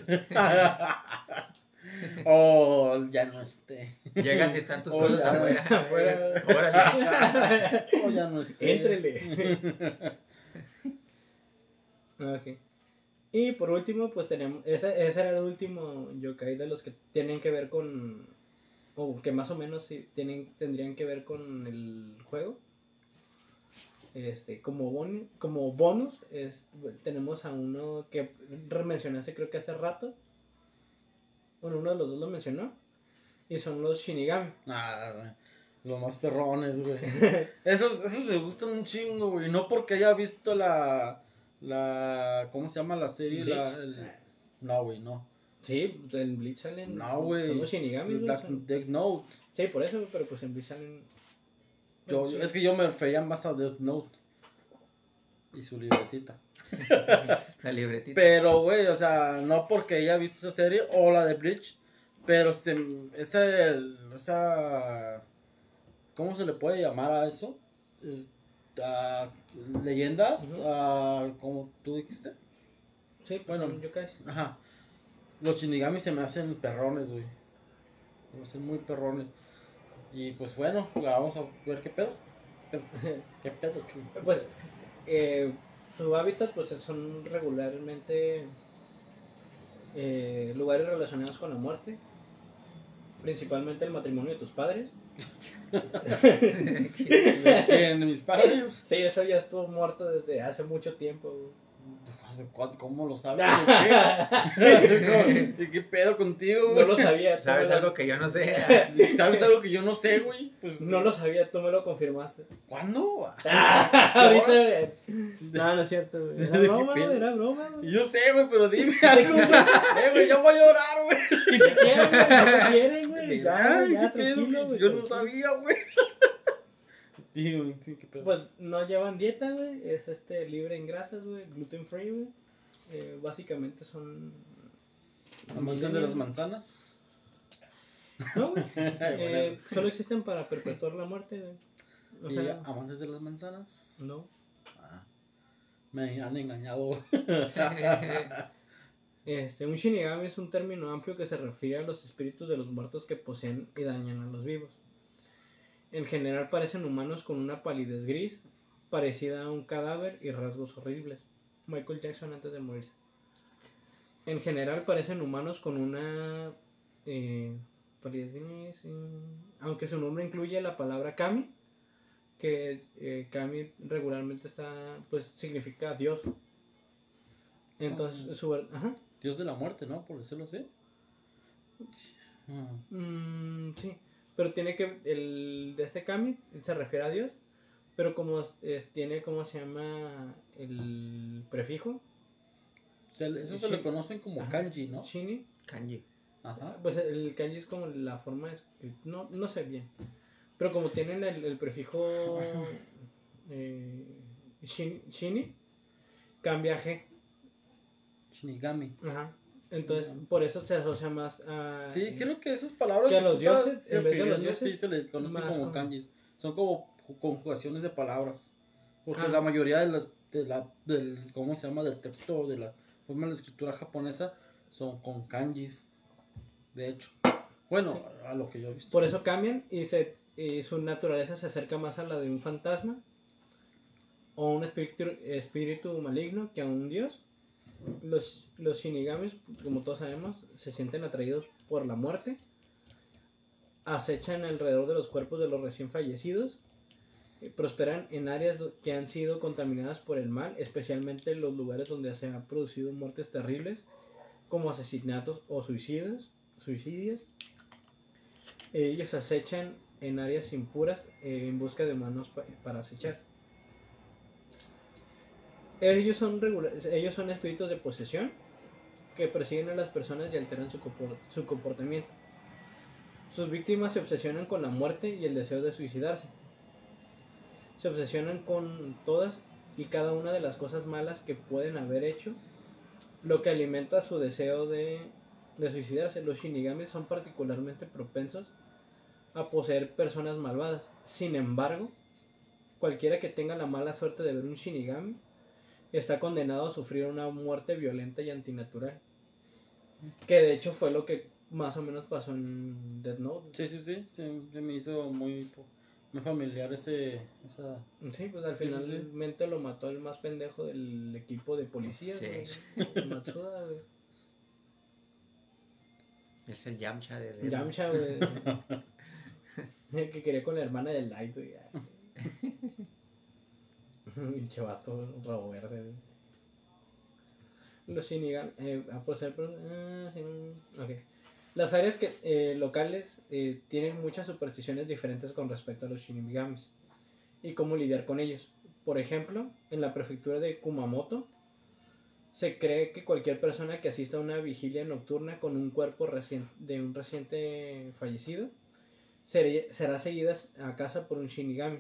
Oh, ya no esté. Llegas y están tus Oh, cosas afuera. Afuera. Órale. Oh, ya no esté. Éntrele. ok. Y por último, pues tenemos. Ese, ese era el último yokai de los que tienen que ver con. O que más o menos tienen, tendrían que ver con el juego. Este, como, bon- como bonus, es, tenemos a uno que mencionaste creo que hace rato. Bueno, uno de los dos lo mencionó. Y son los Shinigami. Ah, los más perrones, güey. Esos, esos me gustan un chingo, güey. No porque haya visto la. La. ¿Cómo se llama la serie? La, el- no, güey, no. Sí, en Bleach salen. No, güey. Los Shinigami. El Black Death Note. Sí, por eso, pero pues en Bleach salen. Yo, Bueno, sí. Es que yo me refería más a Death Note. Y su libretita. La libretita. Pero, güey, o sea, no porque haya visto esa serie o la de Bleach. Pero se, esa, esa. ¿Cómo se le puede llamar a eso? Es- leyendas, a, como tú dijiste. Sí, pues Bueno. yokais. Ajá. Los Shinigami se me hacen perrones, güey. Se me hacen muy perrones. Y pues bueno, vamos a ver qué pedo. Pedo. ¿Qué pedo, chulo? Pues eh, su hábitat pues son regularmente eh, lugares relacionados con la muerte. Principalmente el matrimonio de tus padres. ¿De quién? ¿De mis padres? Sí, eso ya estuvo muerto desde hace mucho tiempo. güey. ¿Cómo lo sabes? ¿De qué? ¿De qué pedo contigo, No lo sabía. ¿Sabes algo que yo no sé? ¿Sabes algo que yo no sé, güey? Pues, No lo sabía, tú me lo confirmaste. ¿Cuándo? Ahorita. No, no es cierto, güey. Era ¿De qué broma, güey, era broma, güey. Yo sé, güey, pero dime algo, güey. Eh, güey, ya voy a llorar, güey. Si te quieren, güey, si te quieren, güey. Ya, Ay, ya, tranquilo, güey. yo no sabía, güey. Sí, güey, sí, qué pedo. Pues no llevan dieta, güey. Es este libre en grasas, güey. Gluten free, güey. Eh, básicamente son. Amantes de las manzanas. No, güey. Eh, solo existen para perpetuar la muerte, güey. O ¿Y sea, amantes de las manzanas? no. Ah, me han engañado. Este, un Shinigami es un término amplio que se refiere a los espíritus de los muertos que poseen y dañan a los vivos. En general parecen humanos con una palidez gris, parecida a un cadáver y rasgos horribles. Michael Jackson antes de morirse. En general parecen humanos con una eh, palidez gris, eh, aunque su nombre incluye la palabra Kami, que eh, Kami regularmente está, pues significa Dios. Entonces, su, ver- ajá, Dios de la muerte, ¿no? Por decirlo así. Ah, Mm, sí, pero tiene que. El de este Kami se refiere a Dios, pero como es- tiene, ¿cómo se llama? El prefijo, se eso se le conocen como Ajá. kanji, ¿no? Shini. Kanji. Ajá. Pues el kanji es como la forma de No, no sé bien. Pero como tienen el, el prefijo. eh, shin- shini, cambia a G. Shinigami. Ajá. Entonces, por eso se asocia más a. Sí, creo que esas palabras que a los dioses, en vez de los dioses, sí se les conocen más como como- kanjis. Son como ju- conjugaciones de palabras. Porque Ah. la mayoría de las de la del cómo se llama del texto de la forma de la escritura japonesa son con kanjis. De hecho. Bueno, Sí. a lo que yo he visto. Por eso cambian y, se, y su naturaleza se acerca más a la de un fantasma o un espíritu, espíritu maligno que a un dios. Los, los shinigamis, como todos sabemos, se sienten atraídos por la muerte, acechan alrededor de los cuerpos de los recién fallecidos, eh, prosperan en áreas que han sido contaminadas por el mal, especialmente en los lugares donde se han producido muertes terribles, como asesinatos o suicidios. suicidios. Ellos acechan en áreas impuras eh, en busca de humanos pa- para acechar. Ellos son, ellos son espíritus de posesión que persiguen a las personas y alteran su, compor- su comportamiento. Sus víctimas se obsesionan con la muerte y el deseo de suicidarse. Se obsesionan con todas y cada una de las cosas malas que pueden haber hecho, lo que alimenta su deseo de, de suicidarse. Los shinigamis son particularmente propensos a poseer personas malvadas. Sin embargo, cualquiera que tenga la mala suerte de ver un shinigami está condenado a sufrir una muerte violenta y antinatural. Que de hecho fue lo que más o menos pasó en Death Note. Sí, sí, sí, sí, se me hizo muy, po- muy familiar ese, esa... Sí, pues al Sí, sí, lo mató el más pendejo del equipo de policías, Sí. güey. Matsuda, güey. Es el Yamcha de. de- Yamcha, güey. El que quería con la hermana del Light, güey. Pinche vato, rabo verde. Los Shinigami. Eh, ah, por ser. pro- ah, sí, mm, ok. Las áreas que, eh, locales eh, tienen muchas supersticiones diferentes con respecto a los Shinigamis y cómo lidiar con ellos. Por ejemplo, en la prefectura de Kumamoto se cree que cualquier persona que asista a una vigilia nocturna con un cuerpo recien- de un reciente fallecido será seguida a casa por un Shinigami.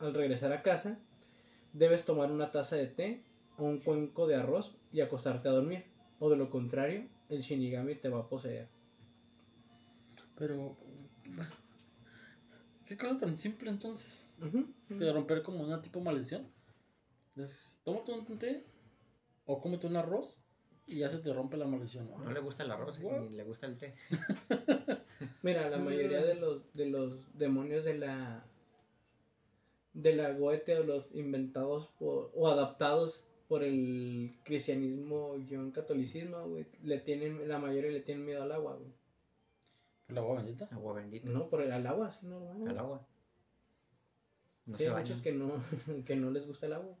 Al regresar a casa, debes tomar una taza de té o un cuenco de arroz y acostarte a dormir. O de lo contrario, el Shinigami te va a poseer. Pero... ¿Qué cosa tan simple entonces? Ujú. De romper como una tipo maldición. Es, tómate un té o cómete un arroz y ya se te rompe la maldición. No le gusta el arroz, eh, What? ni le gusta el té. Mira, la mayoría de los, de los demonios de la de la Goethe o los inventados por, o adaptados por el cristianismo y un catolicismo, güey, le tienen, la mayoría le tienen miedo al agua, güey. ¿El agua bendita? Agua bendita. No, por el al agua, sí, normal. Al agua. No Sí, se hay muchos que no, que no les gusta el agua.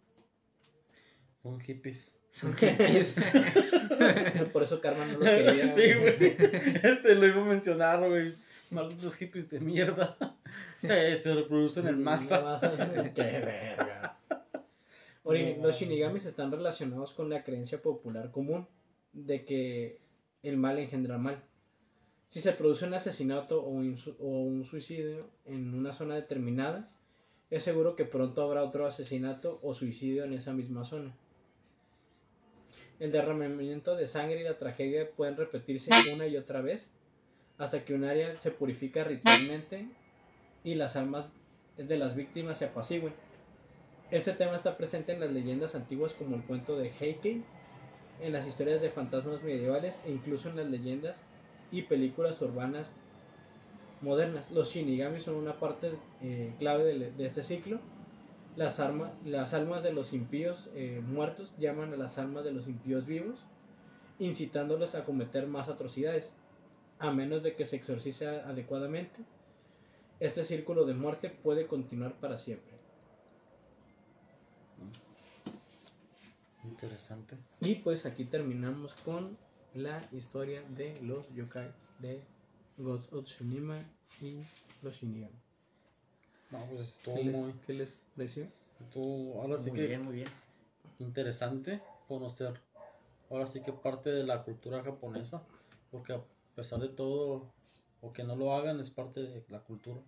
Son hippies. Son hippies. Por eso Karma no los quería. sí, güey. Este lo iba a mencionar, güey. Malditos hippies de mierda. Sí, se reproducen en masa. Qué verga. Los shinigamis están relacionados con la creencia popular común de que el mal engendra mal. Si se produce un asesinato o un, su- o un suicidio en una zona determinada, es seguro que pronto habrá otro asesinato o suicidio en esa misma zona. El derramamiento de sangre y la tragedia pueden repetirse una y otra vez hasta que un área se purifica ritualmente y las almas de las víctimas se apacigüen. Este tema está presente en las leyendas antiguas como el cuento de Heike, en las historias de fantasmas medievales e incluso en las leyendas y películas urbanas modernas. Los shinigami son una parte eh, clave de, este ciclo. Las, arma- las almas de los impíos eh, muertos llaman a las almas de los impíos vivos, incitándolos a cometer más atrocidades, a menos de que se exorcice adecuadamente. Este círculo de muerte puede continuar para siempre. Interesante. Y pues aquí terminamos con la historia de los yokai de Ghost of y los Shinigami. No, pues estuvo ¿Qué les, muy. qué les pareció? estuvo- ahora sí muy que bien, muy bien. interesante conocer. Ahora sí que parte de la cultura japonesa. Porque a pesar de todo, o que no lo hagan, es parte de la cultura.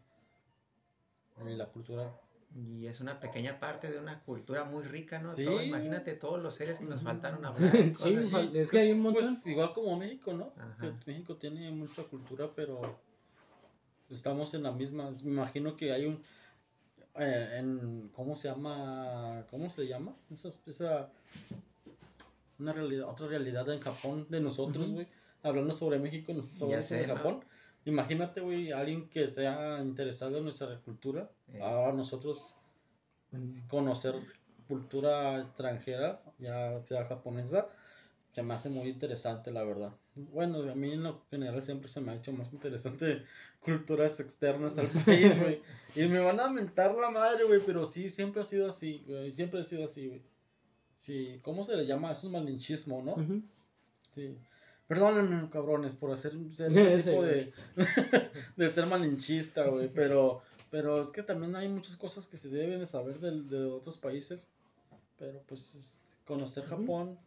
Y la cultura. Y es una pequeña parte de una cultura muy rica, ¿no? Sí. Todo, imagínate todos los seres que nos faltaron hablar. Sí, cosas fal- es que hay un montón. Pues igual como México, ¿no? Que México tiene mucha cultura, pero estamos en la misma. Me imagino que hay un. eh, en, ¿Cómo se llama? ¿Cómo se llama? Esa, esa una realidad, otra realidad en Japón de nosotros, güey. Hablando sobre México, hablando sobre sé, ¿no? Japón. Imagínate, güey, alguien que sea interesado en nuestra cultura. Eh. Ahora nosotros conocer cultura extranjera, ya sea japonesa, se me hace muy interesante, la verdad. Bueno, a mí en lo general siempre se me ha hecho más interesante culturas externas al país, güey. Y me van a mentar la madre, güey, pero sí, siempre ha sido así, güey. Siempre ha sido así, güey. Sí, ¿cómo se le llama? Eso es malinchismo, ¿no? Ujú. Sí. Perdónenme, cabrones, por hacer ser Sí, ese tipo de, de ser malinchista, güey. Pero, pero es que también hay muchas cosas que se deben de saber del- de, otros países. Pero pues es- conocer. Japón.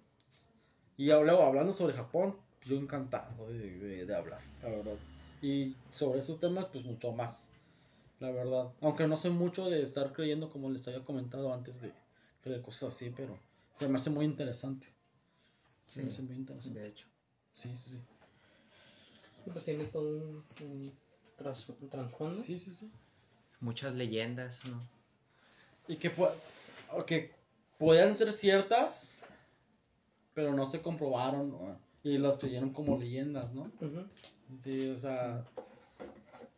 Y luego hablando sobre Japón, yo encantado de, de- de hablar, la verdad. Y sobre esos temas, pues mucho más, la verdad. Aunque no soy mucho de estar creyendo, como les había comentado antes, de creer cosas así, pero se me hace muy interesante. Se me hace muy interesante. De hecho. Sí, sí, sí. Sí, pues tiene todo un, un tras- un trasfondo. Sí, sí, sí. Muchas leyendas, ¿no? Y que, pu- o que podían ser ciertas, pero no se comprobaron ¿no? y las creyeron como leyendas, ¿no? Sí, o sea,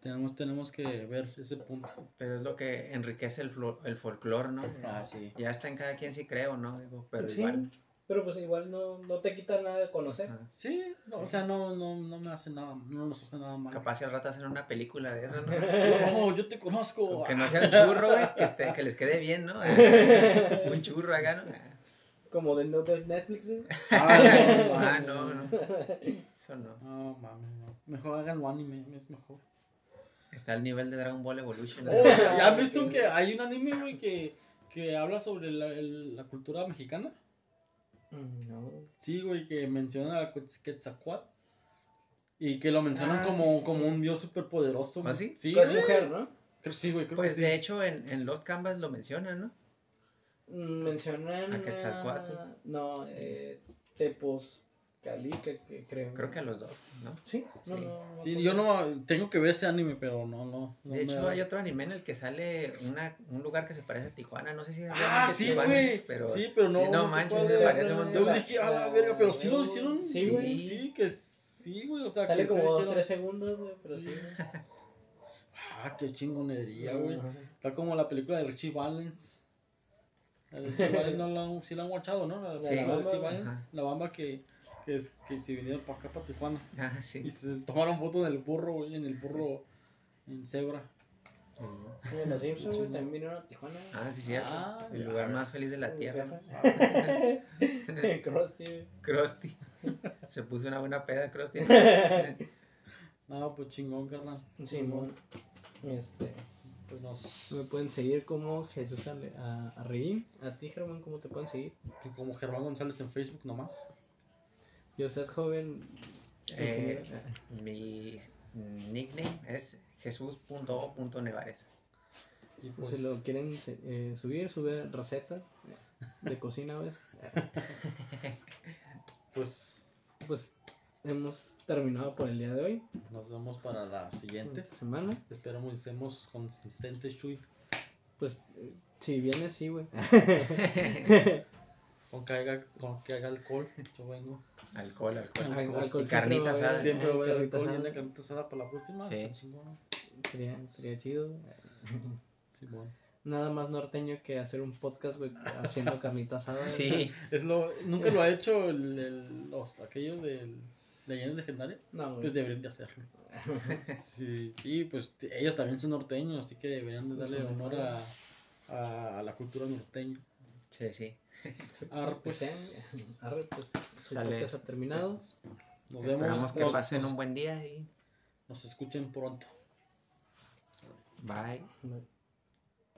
tenemos, tenemos que ver ese punto. Pero es lo que enriquece el, flo- el folclore, ¿no? Ah, sí. Ya está en cada quien si cree o no, digo, pero Sí, igual. Pero pues igual no, no te quita nada de conocer. ajá. Sí, no, o sea, no, no, no me hace nada, no nos hace nada mal. Capaz si al rato hacen una película de eso, ¿no? No, yo te conozco. Que no sea un churro, güey, que, esté- que les quede bien, ¿no? un churro acá, ¿no? Como de, no- de Netflix. ¿sí? Ah, no, no. Eso no. No, mames, no. Mejor háganlo anime, es mejor. Está al nivel de Dragon Ball Evolution. Oh, ¿ya, ya has visto que hay un anime, güey, que, que habla sobre la, el- la cultura mexicana? No. Sí, güey, que menciona a Quetz- Quetzalcóatl. Y que lo mencionan Ah, como, sí, sí, como sí. un dios súper poderoso. ¿Ah, sí? Sí, es mujer, ¿no? Creo- sí, güey, creo Pues que sí. de hecho en, en Lost Canvas lo mencionan, ¿no? Mm, Mencionan. ¿A Quetzalcóatl? a- No, eh, Tepozcalica, que creo. Creo que a los dos, ¿no? Sí, no, Sí. no, no Sí, yo no tengo que ver ese anime, pero no, no. De hecho, hay otro anime en el que sale una, un lugar que se parece a Tijuana. No sé si es Ah, sí, güey. Pero, sí, pero no. sí, no manches, se parece un. Yo dije, a la verga, pero sí lo Ah, hicieron. Sí, güey. Sí, que sí, güey. O sea, Sale que como dos, tres segundos, güey, pero Sí. Ah, qué chingonería, güey. Está como la película de Richie Valens. La de Richie Valens no la, sí la han watchado, ¿no? La, la Sí. Valens. La bamba que, que, es- que se vinieron para acá, para Tijuana. Ah, sí. Y se tomaron fotos en el burro, güey, en el burro en cebra. Sí. Como los Simpsons, güey, chingón. también vinieron a Tijuana. Ah, sí, cierto. Ah, el ya. lugar más feliz de la tierra. Krusty. Krusty. Se puso una buena peda, Krusty. No, pues chingón, carnal. Simón. Este, Pues nos. me pueden seguir como Jesús Ale- a, a Reín. A ti, Germán, ¿cómo te pueden seguir? Como Germán González en Facebook nomás. Yo soy joven. Eh, mi nickname es jesús.o.nevares. Y Pues, si lo quieren eh, subir, sube recetas de cocina, ¿ves? pues Pues hemos terminado por el día de hoy, nos vemos para la siguiente. esta semana. Esperamos que estemos consistentes, Chuy. Pues eh, si viene, sí, güey. Con que haya, con que haya alcohol, yo vengo. Alcohol, alcohol. Al- Alcohol. alcohol Y carnita asada. Siempre voy a alcohol y asada. una carnita asada para la próxima. Sí. Está chingón. Sería, sería chido. Simón. Nada más norteño que hacer un podcast, güey, haciendo carnita asada. Sí, Es lo, nunca lo ha hecho el, el- los, aquellos de leyendas legendarias. No, güey. Pues deberían de hacerlo. Sí, y pues ellos también son norteños, así que deberían de darle Son honor a, a, a la cultura norteña. sí, sí. Arre, Pues, arre, pues, su Sale. podcast ha terminado. Nos vemos. Esperamos que nos- pasen nos- un buen día y Nos escuchen pronto. bye.